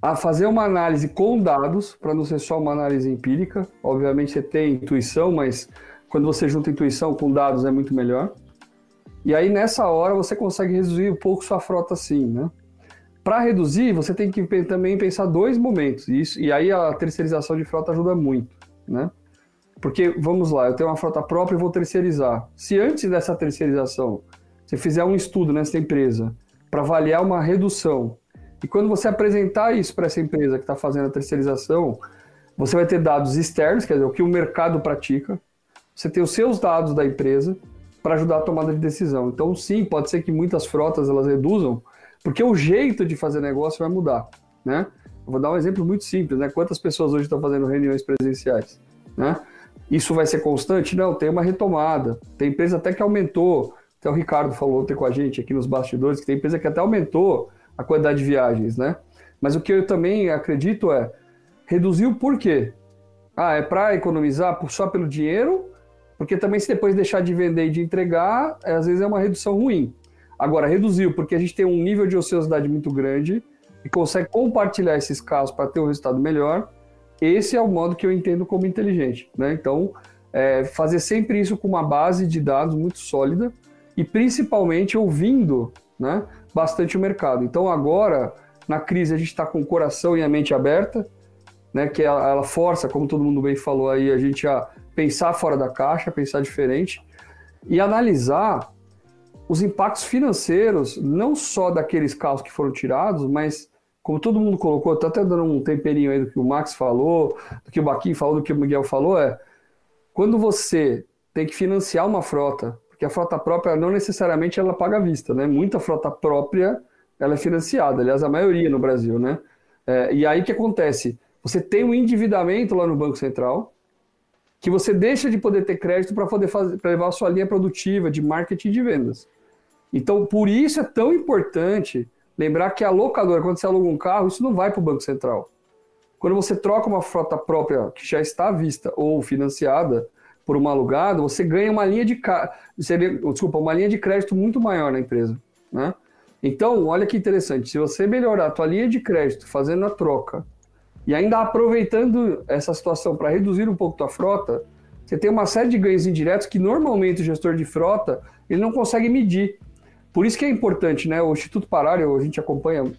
Speaker 6: a fazer uma análise com dados, para não ser só uma análise empírica. Obviamente você tem intuição, mas quando você junta intuição com dados é muito melhor. E aí nessa hora você consegue reduzir um pouco sua frota sim, né? para reduzir, você tem que também pensar dois momentos. Isso, e aí a terceirização de frota ajuda muito, né? Porque, vamos lá, eu tenho uma frota própria e vou terceirizar. Se antes dessa terceirização você fizer um estudo nessa empresa para avaliar uma redução, e quando você apresentar isso para essa empresa que está fazendo a terceirização, você vai ter dados externos, quer dizer, o que o mercado pratica, você tem os seus dados da empresa para ajudar a tomada de decisão. Então, sim, pode ser que muitas frotas elas reduzam, porque o jeito de fazer negócio vai mudar, né? Eu vou dar um exemplo muito simples, né? Quantas pessoas hoje estão fazendo reuniões presenciais, né? Isso vai ser constante? Não, tem uma retomada. Tem empresa até que aumentou. Até o Ricardo falou ontem com a gente aqui nos bastidores que tem empresa que até aumentou a quantidade de viagens, né? Mas o que eu também acredito é reduziu por quê? Ah, é para economizar só pelo dinheiro? Porque também se depois deixar de vender e de entregar, é, às vezes é uma redução ruim. Agora, reduziu porque a gente tem um nível de ociosidade muito grande e consegue compartilhar esses casos para ter um resultado melhor esse é o modo que eu entendo como inteligente. Né? Então, é, fazer sempre isso com uma base de dados muito sólida e principalmente ouvindo né, bastante o mercado. Então, agora, na crise, a gente está com o coração e a mente aberta, né, que ela, ela, força, como todo mundo bem falou aí, a gente a pensar fora da caixa, pensar diferente e analisar os impactos financeiros, não só daqueles carros que foram tirados, mas como todo mundo colocou, estou até dando um temperinho aí do que o Max falou, do que o Baquinho falou, do que o Miguel falou, é quando você tem que financiar uma frota, porque a frota própria não necessariamente ela paga à vista, né? Muita frota própria ela é financiada, aliás, a maioria no Brasil, né? É, e aí o que acontece? Você tem um endividamento lá no Banco Central, que você deixa de poder ter crédito para poder fazer, para levar a sua linha produtiva de marketing de vendas. Então, por isso é tão importante Lembrar que a locadora, quando você aluga um carro, isso não vai para o Banco Central. Quando você troca uma frota própria que já está à vista ou financiada por uma alugada, você ganha uma linha de desculpa, uma linha de crédito muito maior na empresa, né? Então, olha que interessante, se você melhorar a tua linha de crédito fazendo a troca e ainda aproveitando essa situação para reduzir um pouco tua frota, você tem uma série de ganhos indiretos que normalmente o gestor de frota ele não consegue medir. Por isso que é importante, né? O Instituto Parário, a gente acompanha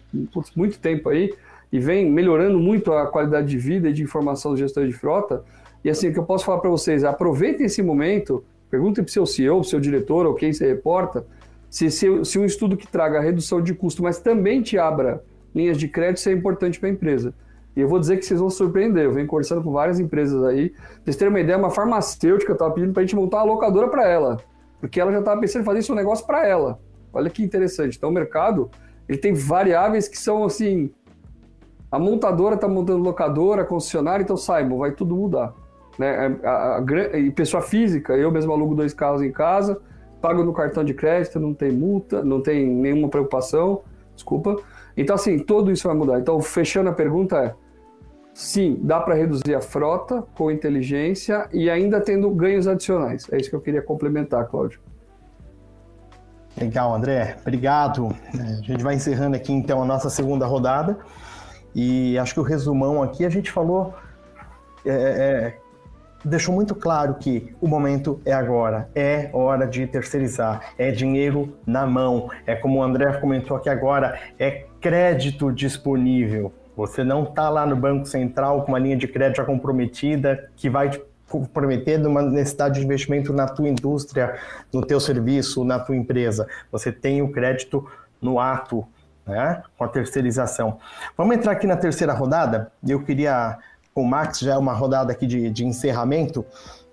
Speaker 6: muito tempo aí e vem melhorando muito a qualidade de vida e de informação do gestor de frota. E assim, o que eu posso falar para vocês, aproveitem esse momento, perguntem para o seu CEO, seu diretor ou quem se reporta, se, se, se um estudo que traga redução de custo, mas também te abra linhas de crédito, isso é importante para a empresa. E eu vou dizer que vocês vão surpreender. Eu venho conversando com várias empresas aí. Vocês terem uma ideia, uma farmacêutica estava pedindo para a gente montar uma locadora para ela. Porque ela já estava pensando em fazer isso negócio para ela. Olha que interessante. Então, o mercado ele tem variáveis que são assim. A montadora está montando locadora, concessionária, então saibam, vai tudo mudar. Né? A, a, a, e pessoa física, eu mesmo alugo dois carros em casa, pago no cartão de crédito, não tem multa, não tem nenhuma preocupação, desculpa. Então, assim, tudo isso vai mudar. Então, fechando a pergunta é: sim, dá para reduzir a frota com inteligência e ainda tendo ganhos adicionais. É isso que eu queria complementar, Cláudio.
Speaker 2: Legal, André. Obrigado. É, a gente vai encerrando aqui então a nossa segunda rodada. E acho que o resumão aqui a gente falou. É, é, deixou muito claro que o momento é agora, é hora de terceirizar, é dinheiro na mão, é como o André comentou aqui agora, é crédito disponível. Você não está lá no Banco Central com uma linha de crédito comprometida que vai comprometendo uma necessidade de investimento na tua indústria, no teu serviço, na tua empresa. Você tem o crédito no ato, né, com a terceirização. Vamos entrar aqui na terceira rodada. Eu queria, com o Max, já é uma rodada aqui de, de encerramento.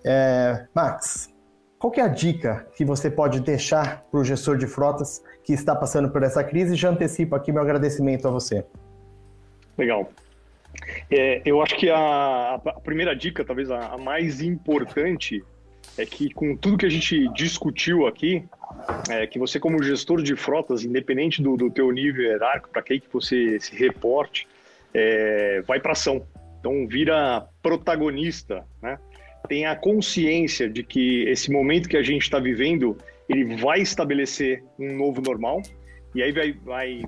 Speaker 2: É, Max, qual é a dica que você pode deixar para o gestor de frotas que está passando por essa crise? Já antecipo aqui meu agradecimento a você.
Speaker 3: Legal. É, eu acho que a, a, primeira dica, talvez a, a, mais importante, é que com tudo que a gente discutiu aqui, é que você como gestor de frotas, independente do, do teu nível hierárquico, para quem que você se reporte, é, vai para ação. Então vira protagonista, né? Tenha consciência de que esse momento que a gente está vivendo, ele vai estabelecer um novo normal, e aí vai, vai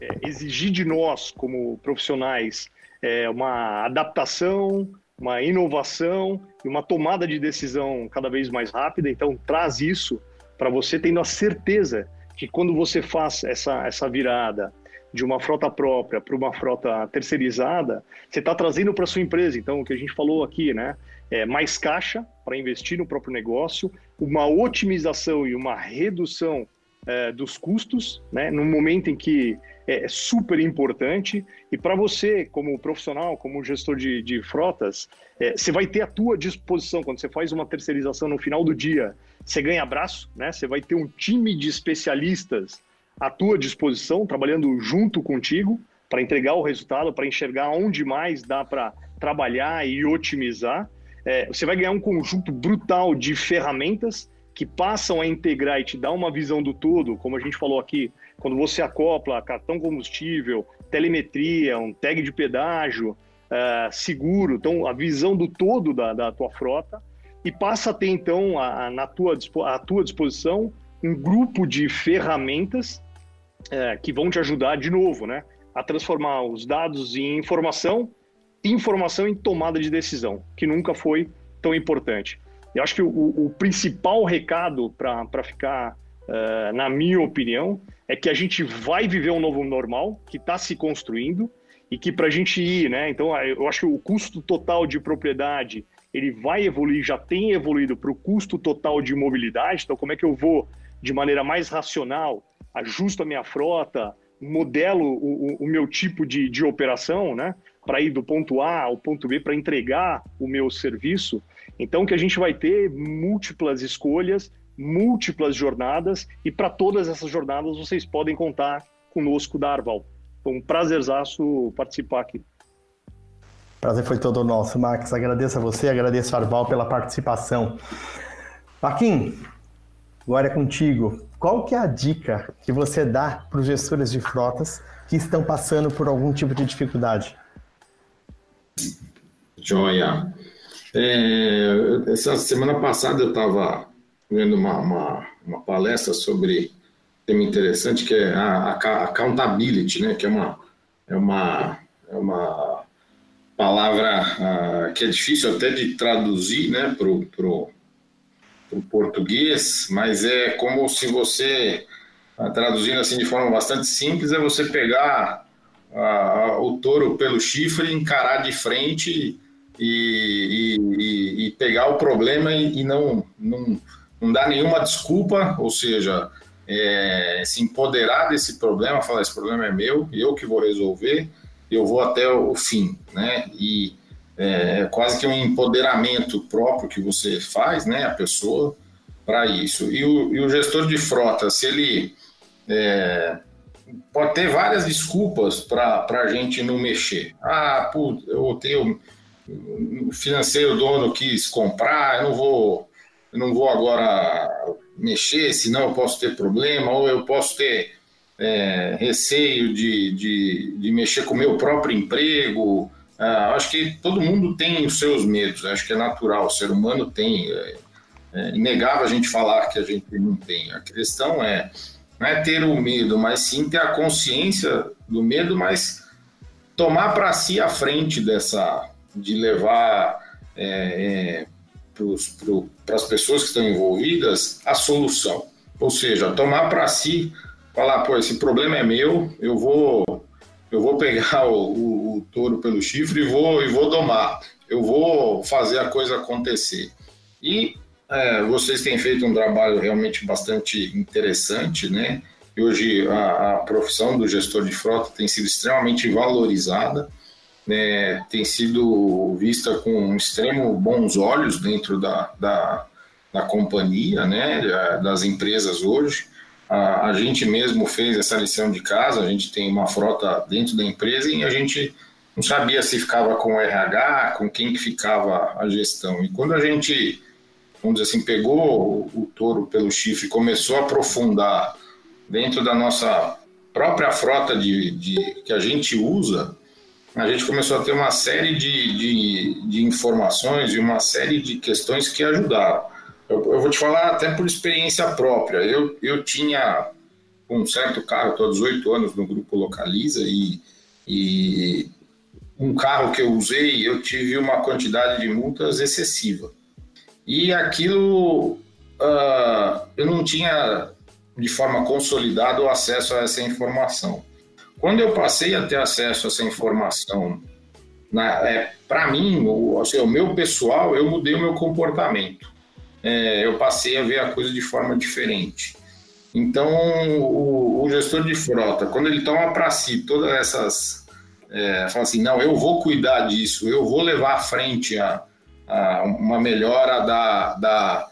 Speaker 3: é, exigir de nós, como profissionais, é, uma adaptação, uma inovação e uma tomada de decisão cada vez mais rápida. Então, traz isso para você tendo a certeza que quando você faz essa, essa virada, de uma frota própria para uma frota terceirizada, você está trazendo para sua empresa. Então, o que a gente falou aqui, né? É mais caixa para investir no próprio negócio, uma otimização e uma redução é, dos custos, né? No momento em que é super importante. E para você, como profissional, como gestor de, de frotas, é, você vai ter a tua disposição quando você faz uma terceirização no final do dia. Você ganha abraço, né? Você vai ter um time de especialistas à tua disposição, trabalhando junto contigo para entregar o resultado, para enxergar onde mais dá para trabalhar e otimizar. É, você vai ganhar um conjunto brutal de ferramentas que passam a integrar e te dar uma visão do todo, como a gente falou aqui, quando você acopla cartão combustível, telemetria, um tag de pedágio, uh, seguro, então a visão do todo da, da tua frota, e passa a ter então a, a, na tua, à tua disposição um grupo de ferramentas uh, que vão te ajudar de novo, né, a transformar os dados em informação, informação em tomada de decisão, que nunca foi tão importante. Eu acho que o, o principal recado para ficar, uh, na minha opinião, é que a gente vai viver um novo normal que está se construindo e que para a gente ir, né? Então, eu acho que o custo total de propriedade ele vai evoluir, já tem evoluído para o custo total de mobilidade. Então, como é que eu vou de maneira mais racional, ajusto a minha frota, modelo o, o meu tipo de, de operação, né? Para ir do ponto A ao ponto B para entregar o meu serviço. Então, que a gente vai ter múltiplas escolhas, múltiplas jornadas, e para todas essas jornadas vocês podem contar conosco da Arval. Foi um prazerzaço participar aqui.
Speaker 2: Prazer foi todo nosso, Max. Agradeço a você, agradeço a Arval pela participação. Paquim, agora é contigo. Qual que é a dica que você dá para os gestores de frotas que estão passando por algum tipo de dificuldade?
Speaker 4: Joia. É, essa semana passada eu estava vendo uma, uma, uma, palestra sobre um tema interessante que é a, a, accountability, né? Que é uma, é uma, é uma palavra uh, que é difícil até de traduzir, né? Pro, pro, pro português, mas é como se você uh, traduzindo assim de forma bastante simples é você pegar uh, o touro pelo chifre, encarar de frente e, e, e pegar o problema e, e, não, não, não dar nenhuma desculpa, ou seja, é, se empoderar desse problema, falar esse problema é meu, eu que vou resolver, eu vou até o fim, né? E é, é quase que um empoderamento próprio que você faz, né, a pessoa, para isso. E o, e o, gestor de frota, se ele é, pode ter várias desculpas para a gente não mexer. Ah, pô, eu tenho o financeiro dono quis comprar, eu não vou, eu não vou agora mexer, senão eu posso ter problema, ou eu posso ter é, receio de, de, de, mexer com o meu próprio emprego. Ah, acho que todo mundo tem os seus medos, acho que é natural, o ser humano tem. É, é inegável a gente falar que a gente não tem. A questão é não é ter o medo, mas sim ter a consciência do medo, mas tomar para si a frente dessa, de levar é, é, para as pessoas que estão envolvidas a solução. Ou seja, tomar para si, falar, pô, esse problema é meu, eu vou eu vou pegar o, o, o, touro pelo chifre e vou, e vou domar, eu vou fazer a coisa acontecer. E é, vocês têm feito um trabalho realmente bastante interessante, né? E hoje a, a profissão do gestor de frota tem sido extremamente valorizada né, tem sido vista com extremo bons olhos dentro da, da, da companhia, né, das empresas hoje. A, a, gente mesmo fez essa lição de casa, a gente tem uma frota dentro da empresa e a gente não sabia se ficava com o RH, com quem que ficava a gestão. E quando a gente, vamos dizer assim, pegou o, o touro pelo chifre e começou a aprofundar dentro da nossa própria frota de, de que a gente usa, a gente começou a ter uma série de, de, de informações e uma série de questões que ajudaram. Eu, eu, vou te falar até por experiência própria. Eu, eu tinha um certo carro, estou há 18 anos no grupo Localiza, e, e um carro que eu usei, eu tive uma quantidade de multas excessiva. E aquilo uh, eu não tinha de forma consolidada o acesso a essa informação. Quando eu passei a ter acesso a essa informação, é, para mim, o, assim, o meu pessoal, eu mudei o meu comportamento. É, eu passei a ver a coisa de forma diferente. Então, o, o gestor de frota, quando ele toma para si todas essas. É, fala assim: não, eu vou cuidar disso, eu vou levar à frente a, a uma melhora da, da,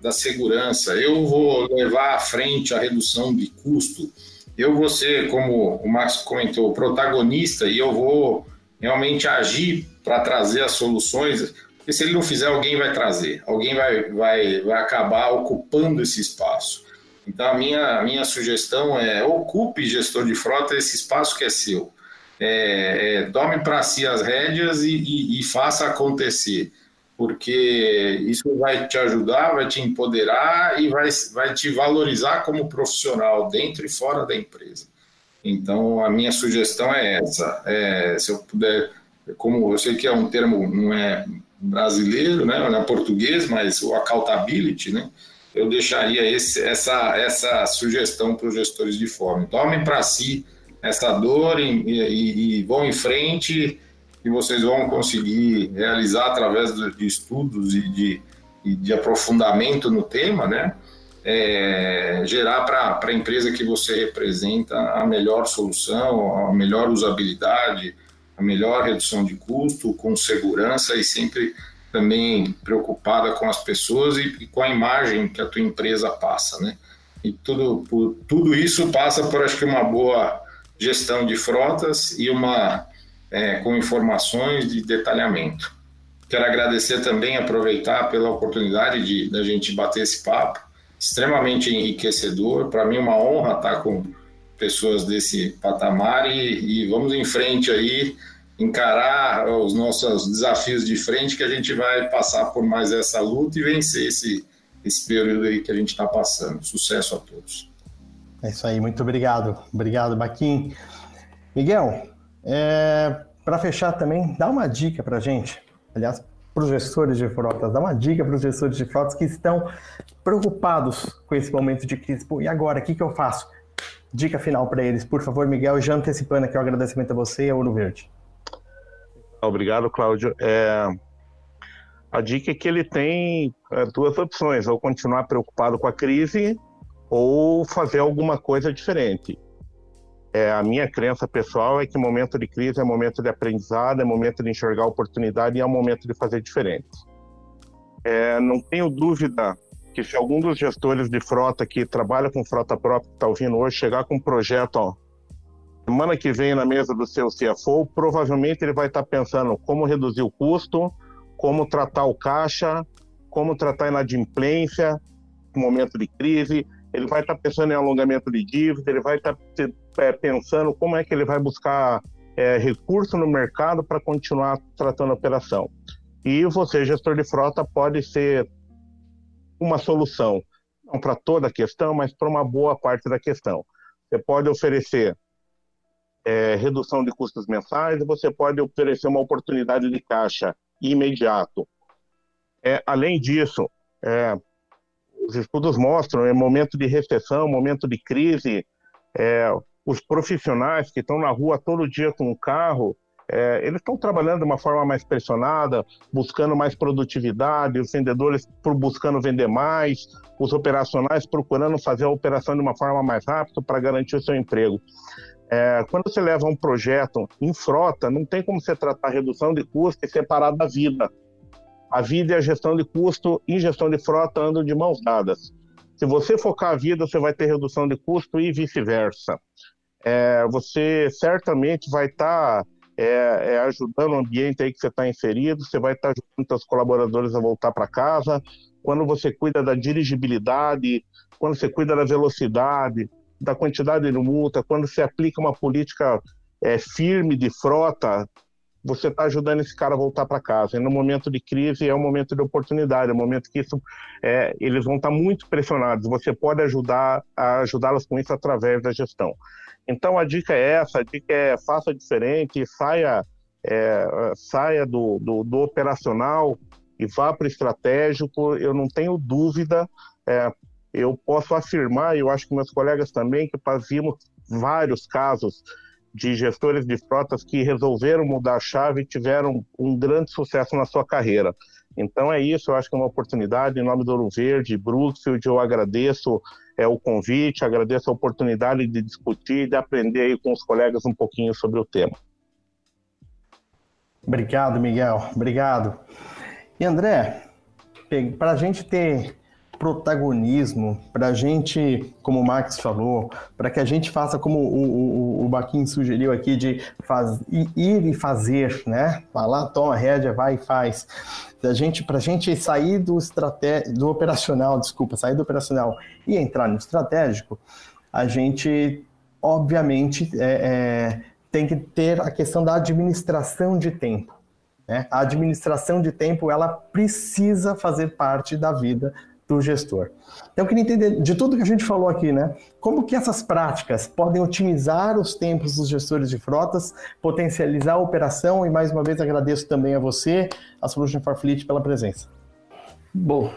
Speaker 4: da segurança, eu vou levar à frente a redução de custo, eu vou ser, como o Marcos comentou, protagonista e eu vou realmente agir para trazer as soluções, porque se ele não fizer, alguém vai trazer, alguém vai, vai, vai acabar ocupando esse espaço. Então, a minha, minha sugestão é ocupe, gestor de frota, esse espaço que é seu. É, é, tome para si as rédeas e, e, e, faça acontecer, porque isso vai te ajudar, vai te empoderar e vai, vai te valorizar como profissional dentro e fora da empresa. Então, a minha sugestão é essa. É, se eu puder, como eu sei que é um termo, não é brasileiro, né, não é português, mas o accountability, né, eu deixaria esse, essa, essa sugestão para os gestores de fome. Tomem para si essa dor e, e, e, vão em frente e vocês vão conseguir realizar através de estudos e de, e de aprofundamento no tema, né? é, gerar para a empresa que você representa a melhor solução, a melhor usabilidade, a melhor redução de custo, com segurança e sempre também preocupada com as pessoas e, e com a imagem que a tua empresa passa, né? E tudo, por, tudo isso passa por, acho que, uma boa gestão de frotas e uma é, com informações de detalhamento. Quero agradecer também, aproveitar pela oportunidade de da gente bater esse papo extremamente enriquecedor. Para mim, é uma honra estar com pessoas desse patamar e, e, vamos em frente aí, encarar os nossos desafios de frente, que a gente vai passar por mais essa luta e vencer esse, esse período aí que a gente está passando. Sucesso a todos.
Speaker 2: É isso aí, muito obrigado. Obrigado, Baquim. Miguel, é, para fechar também, dá uma dica para gente. Aliás, para os gestores de frotas, dá uma dica para os gestores de frotas que estão preocupados com esse momento de crise. Pô, e agora, o que, que eu faço? Dica final para eles, por favor, Miguel, já antecipando aqui o agradecimento a você e a Ouro Verde.
Speaker 5: Obrigado, Cláudio. É... A dica é que ele tem é, duas opções: ou continuar preocupado com a crise ou fazer alguma coisa diferente. É, a minha crença pessoal é que momento de crise é momento de aprendizado, é momento de enxergar oportunidade e é momento de fazer diferente. É, não tenho dúvida que se algum dos gestores de frota que trabalha com frota própria, que está ouvindo hoje, chegar com um projeto, ó, semana que vem na mesa do seu CFO, provavelmente ele vai estar tá pensando como reduzir o custo, como tratar o caixa, como tratar a inadimplência no momento de crise, ele vai estar tá pensando em alongamento de dívida, ele vai estar tá é, pensando como é que ele vai buscar é, recurso no mercado para continuar tratando a operação. E você, gestor de frota, pode ser uma solução, não para toda a questão, mas para uma boa parte da questão. Você pode oferecer é, redução de custos mensais, você pode oferecer uma oportunidade de caixa imediato. É, além disso, é, os estudos mostram, é momento de recessão, momento de crise, é, os profissionais que estão na rua todo dia com o carro, é, eles estão trabalhando de uma forma mais pressionada, buscando mais produtividade, os vendedores buscando vender mais, os operacionais procurando fazer a operação de uma forma mais rápida para garantir o seu emprego. É, quando você leva um projeto em frota, não tem como você tratar a redução de custo e separar da vida. A vida e a gestão de custo e gestão de frota andam de mãos dadas. Se você focar a vida, você vai ter redução de custo e vice-versa é, você certamente vai estar tá, é, é, ajudando o ambiente aí que você está inserido, você vai estar tá ajudando seus colaboradores a voltar para casa. Quando você cuida da dirigibilidade, quando você cuida da velocidade, da quantidade de multa, quando você aplica uma política é, firme de frota, você está ajudando esse cara a voltar para casa. E no momento de crise é um momento de oportunidade, é um momento que isso, é, eles vão estar tá muito pressionados. Você pode ajudar a ajudá-los com isso através da gestão. Então a dica é essa, a dica é faça diferente, saia, é, saia do, do, do, operacional e vá para o estratégico. Eu não tenho dúvida, é, eu posso afirmar, e eu acho que meus colegas também, que fazíamos, vários casos de gestores de frotas que resolveram mudar a chave e tiveram um grande sucesso na sua carreira. Então é isso, eu acho que é uma oportunidade. Em nome do Ouro Verde, Brookfield, eu agradeço é, o convite, agradeço a oportunidade de discutir e de aprender aí com os colegas um pouquinho sobre o tema.
Speaker 2: Obrigado, Miguel. Obrigado. E André, para a gente ter protagonismo, para a gente, como o Max falou, para que a gente faça como o, o, o Baquim sugeriu aqui, de faz, ir e fazer, né? Vai lá, toma a rédea, vai e faz. Gente, para a gente sair do, estrate... do operacional, desculpa, sair do operacional e entrar no estratégico, a gente, obviamente, é, é, tem que ter a questão da administração de tempo. Né? A administração de tempo ela precisa fazer parte da vida do gestor. Então, eu queria entender de tudo que a gente falou aqui, né? Como que essas práticas podem otimizar os tempos dos gestores de frotas, potencializar a operação e, mais uma vez, agradeço também a você, a Solution for Fleet, pela presença.
Speaker 6: Bom,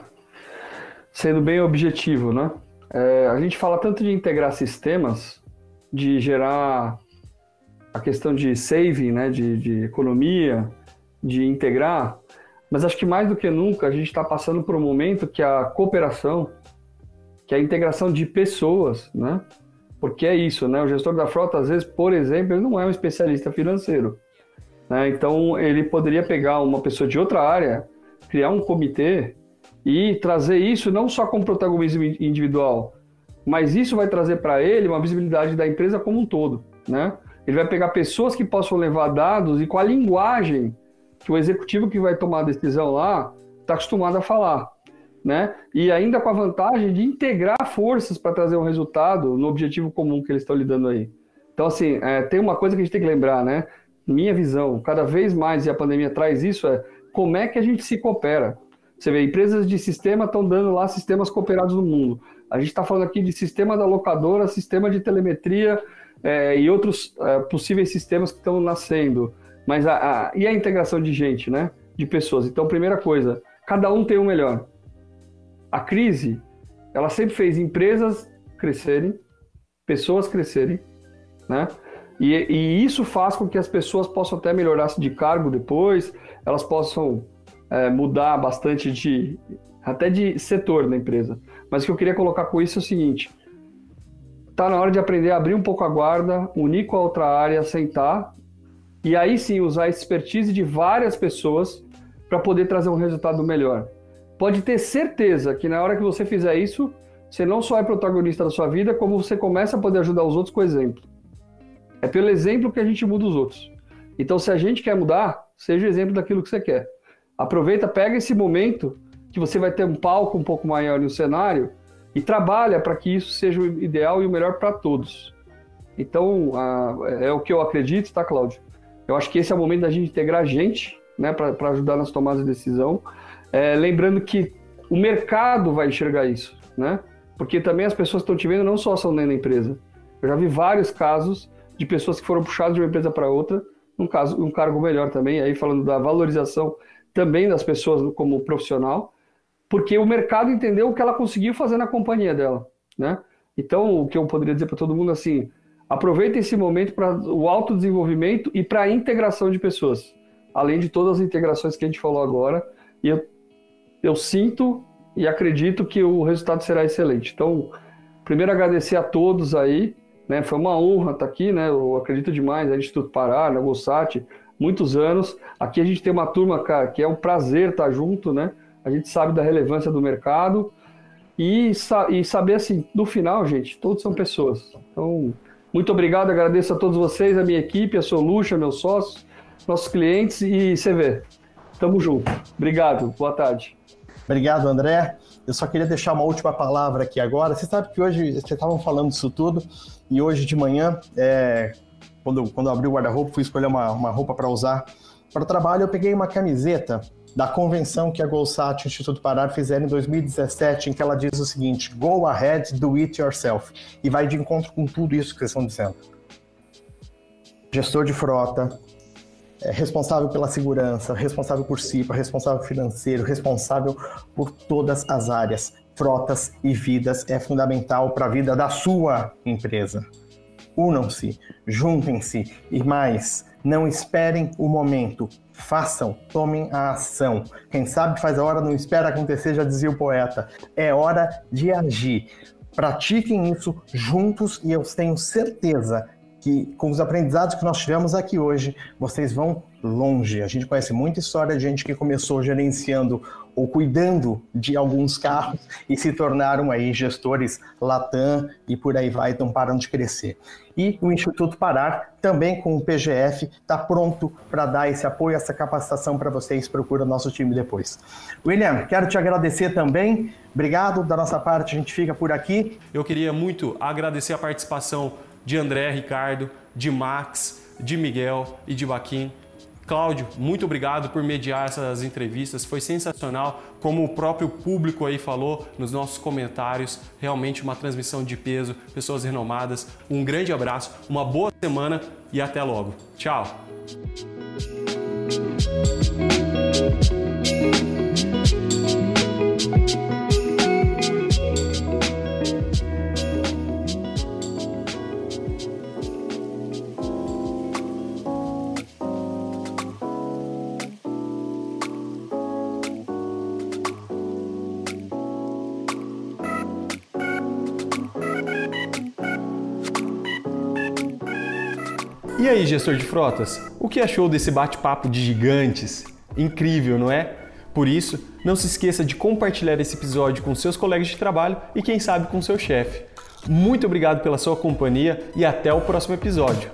Speaker 6: sendo bem objetivo, né? É, a gente fala tanto de integrar sistemas, de gerar a questão de saving, né? de, de economia, de integrar, mas acho que mais do que nunca a gente está passando por um momento que a cooperação, que a integração de pessoas, né? Porque é isso, né? O gestor da frota, às vezes, por exemplo, ele não é um especialista financeiro. Né? Então, ele poderia pegar uma pessoa de outra área, criar um comitê e trazer isso não só com protagonismo individual, mas isso vai trazer para ele uma visibilidade da empresa como um todo, né? Ele vai pegar pessoas que possam levar dados e com a linguagem que o executivo que vai tomar a decisão lá está acostumado a falar. Né? E ainda com a vantagem de integrar forças para trazer um resultado no objetivo comum que eles estão lidando aí. Então, assim, é, tem uma coisa que a gente tem que lembrar, né? Minha visão, cada vez mais, e a pandemia traz isso, é como é que a gente se coopera. Você vê, empresas de sistema estão dando lá sistemas cooperados no mundo. A gente está falando aqui de sistema da locadora, sistema de telemetria é, e outros é, possíveis sistemas que estão nascendo. Mas a, a, e a integração de gente, né? De pessoas. Então, primeira coisa, cada um tem o melhor. A crise, ela sempre fez empresas crescerem, pessoas crescerem, né? E, e isso faz com que as pessoas possam até melhorar de cargo depois, elas possam é, mudar bastante de até de setor da empresa. Mas o que eu queria colocar com isso é o seguinte: tá na hora de aprender a abrir um pouco a guarda, unir com a outra área, sentar e aí sim usar a expertise de várias pessoas para poder trazer um resultado melhor. Pode ter certeza que na hora que você fizer isso, você não só é protagonista da sua vida, como você começa a poder ajudar os outros com exemplo. É pelo exemplo que a gente muda os outros. Então, se a gente quer mudar, seja exemplo daquilo que você quer. Aproveita, pega esse momento que você vai ter um palco um pouco maior no cenário e trabalha para que isso seja o ideal e o melhor para todos. Então, é o que eu acredito, tá, Cláudio? Eu acho que esse é o momento da gente integrar gente né, para ajudar nas tomadas de decisão. É, lembrando que o mercado vai enxergar isso, né? Porque também as pessoas que estão te vendo não só são dentro da empresa. Eu já vi vários casos de pessoas que foram puxadas de uma empresa para outra, um, caso, um cargo melhor também, aí falando da valorização também das pessoas como profissional, porque o mercado entendeu o que ela conseguiu fazer na companhia dela, né? Então, o que eu poderia dizer para todo mundo assim, Aproveita esse momento para o autodesenvolvimento e para a integração de pessoas, além de todas as integrações que a gente falou agora. E eu, eu sinto e acredito que o resultado será excelente. Então, primeiro agradecer a todos aí, né? Foi uma honra estar aqui, né? Eu acredito demais, a Instituto Pará, na Gossat, muitos anos. Aqui a gente tem uma turma, cara, que é um prazer estar junto, né? A gente sabe da relevância do mercado e, e saber assim, no final, gente, todos são pessoas. Então, muito obrigado, agradeço a todos vocês, a minha equipe, a Solution, meus sócios, nossos clientes e CV. Tamo junto. Obrigado, boa tarde.
Speaker 2: Obrigado, André. Eu só queria deixar uma última palavra aqui agora. Você sabe que hoje vocês estavam falando disso tudo e hoje de manhã, é, quando, quando eu abri o guarda-roupa, fui escolher uma, uma roupa para usar para o trabalho, eu peguei uma camiseta da convenção que a Golsat e o Instituto Parar fizeram em 2017, em que ela diz o seguinte: Go ahead, do it yourself. E vai de encontro com tudo isso que vocês estão dizendo. Gestor de frota, é responsável pela segurança, responsável por CIPA, responsável financeiro, responsável por todas as áreas. Frotas e vidas é fundamental para a vida da sua empresa. unam-se, juntem-se e mais, não esperem o momento, façam, tomem a ação. Quem sabe faz a hora, não espera acontecer, já dizia o poeta. É hora de agir. Pratiquem isso juntos e eu tenho certeza que com os aprendizados que nós tivemos aqui hoje, vocês vão longe. A gente conhece muita história de gente que começou gerenciando ou cuidando de alguns carros e se tornaram aí gestores Latam e por aí vai, então param de crescer. E o Instituto Parar, também com o PGF, está pronto para dar esse apoio, essa capacitação para vocês. Procura nosso time depois. William, quero te agradecer também. Obrigado. Da nossa parte, a gente fica por aqui.
Speaker 1: Eu queria muito agradecer a participação de André, Ricardo, de Max, de Miguel e de Baquim. Cláudio, muito obrigado por mediar essas entrevistas, foi sensacional, como o próprio público aí falou nos nossos comentários, realmente uma transmissão de peso, pessoas renomadas. Um grande abraço, uma boa semana e até logo. Tchau. Aí, gestor de frotas, o que achou desse bate-papo de gigantes? Incrível, não é? Por isso, não se esqueça de compartilhar esse episódio com seus colegas de trabalho e quem sabe com seu chefe. Muito obrigado pela sua companhia e até o próximo episódio.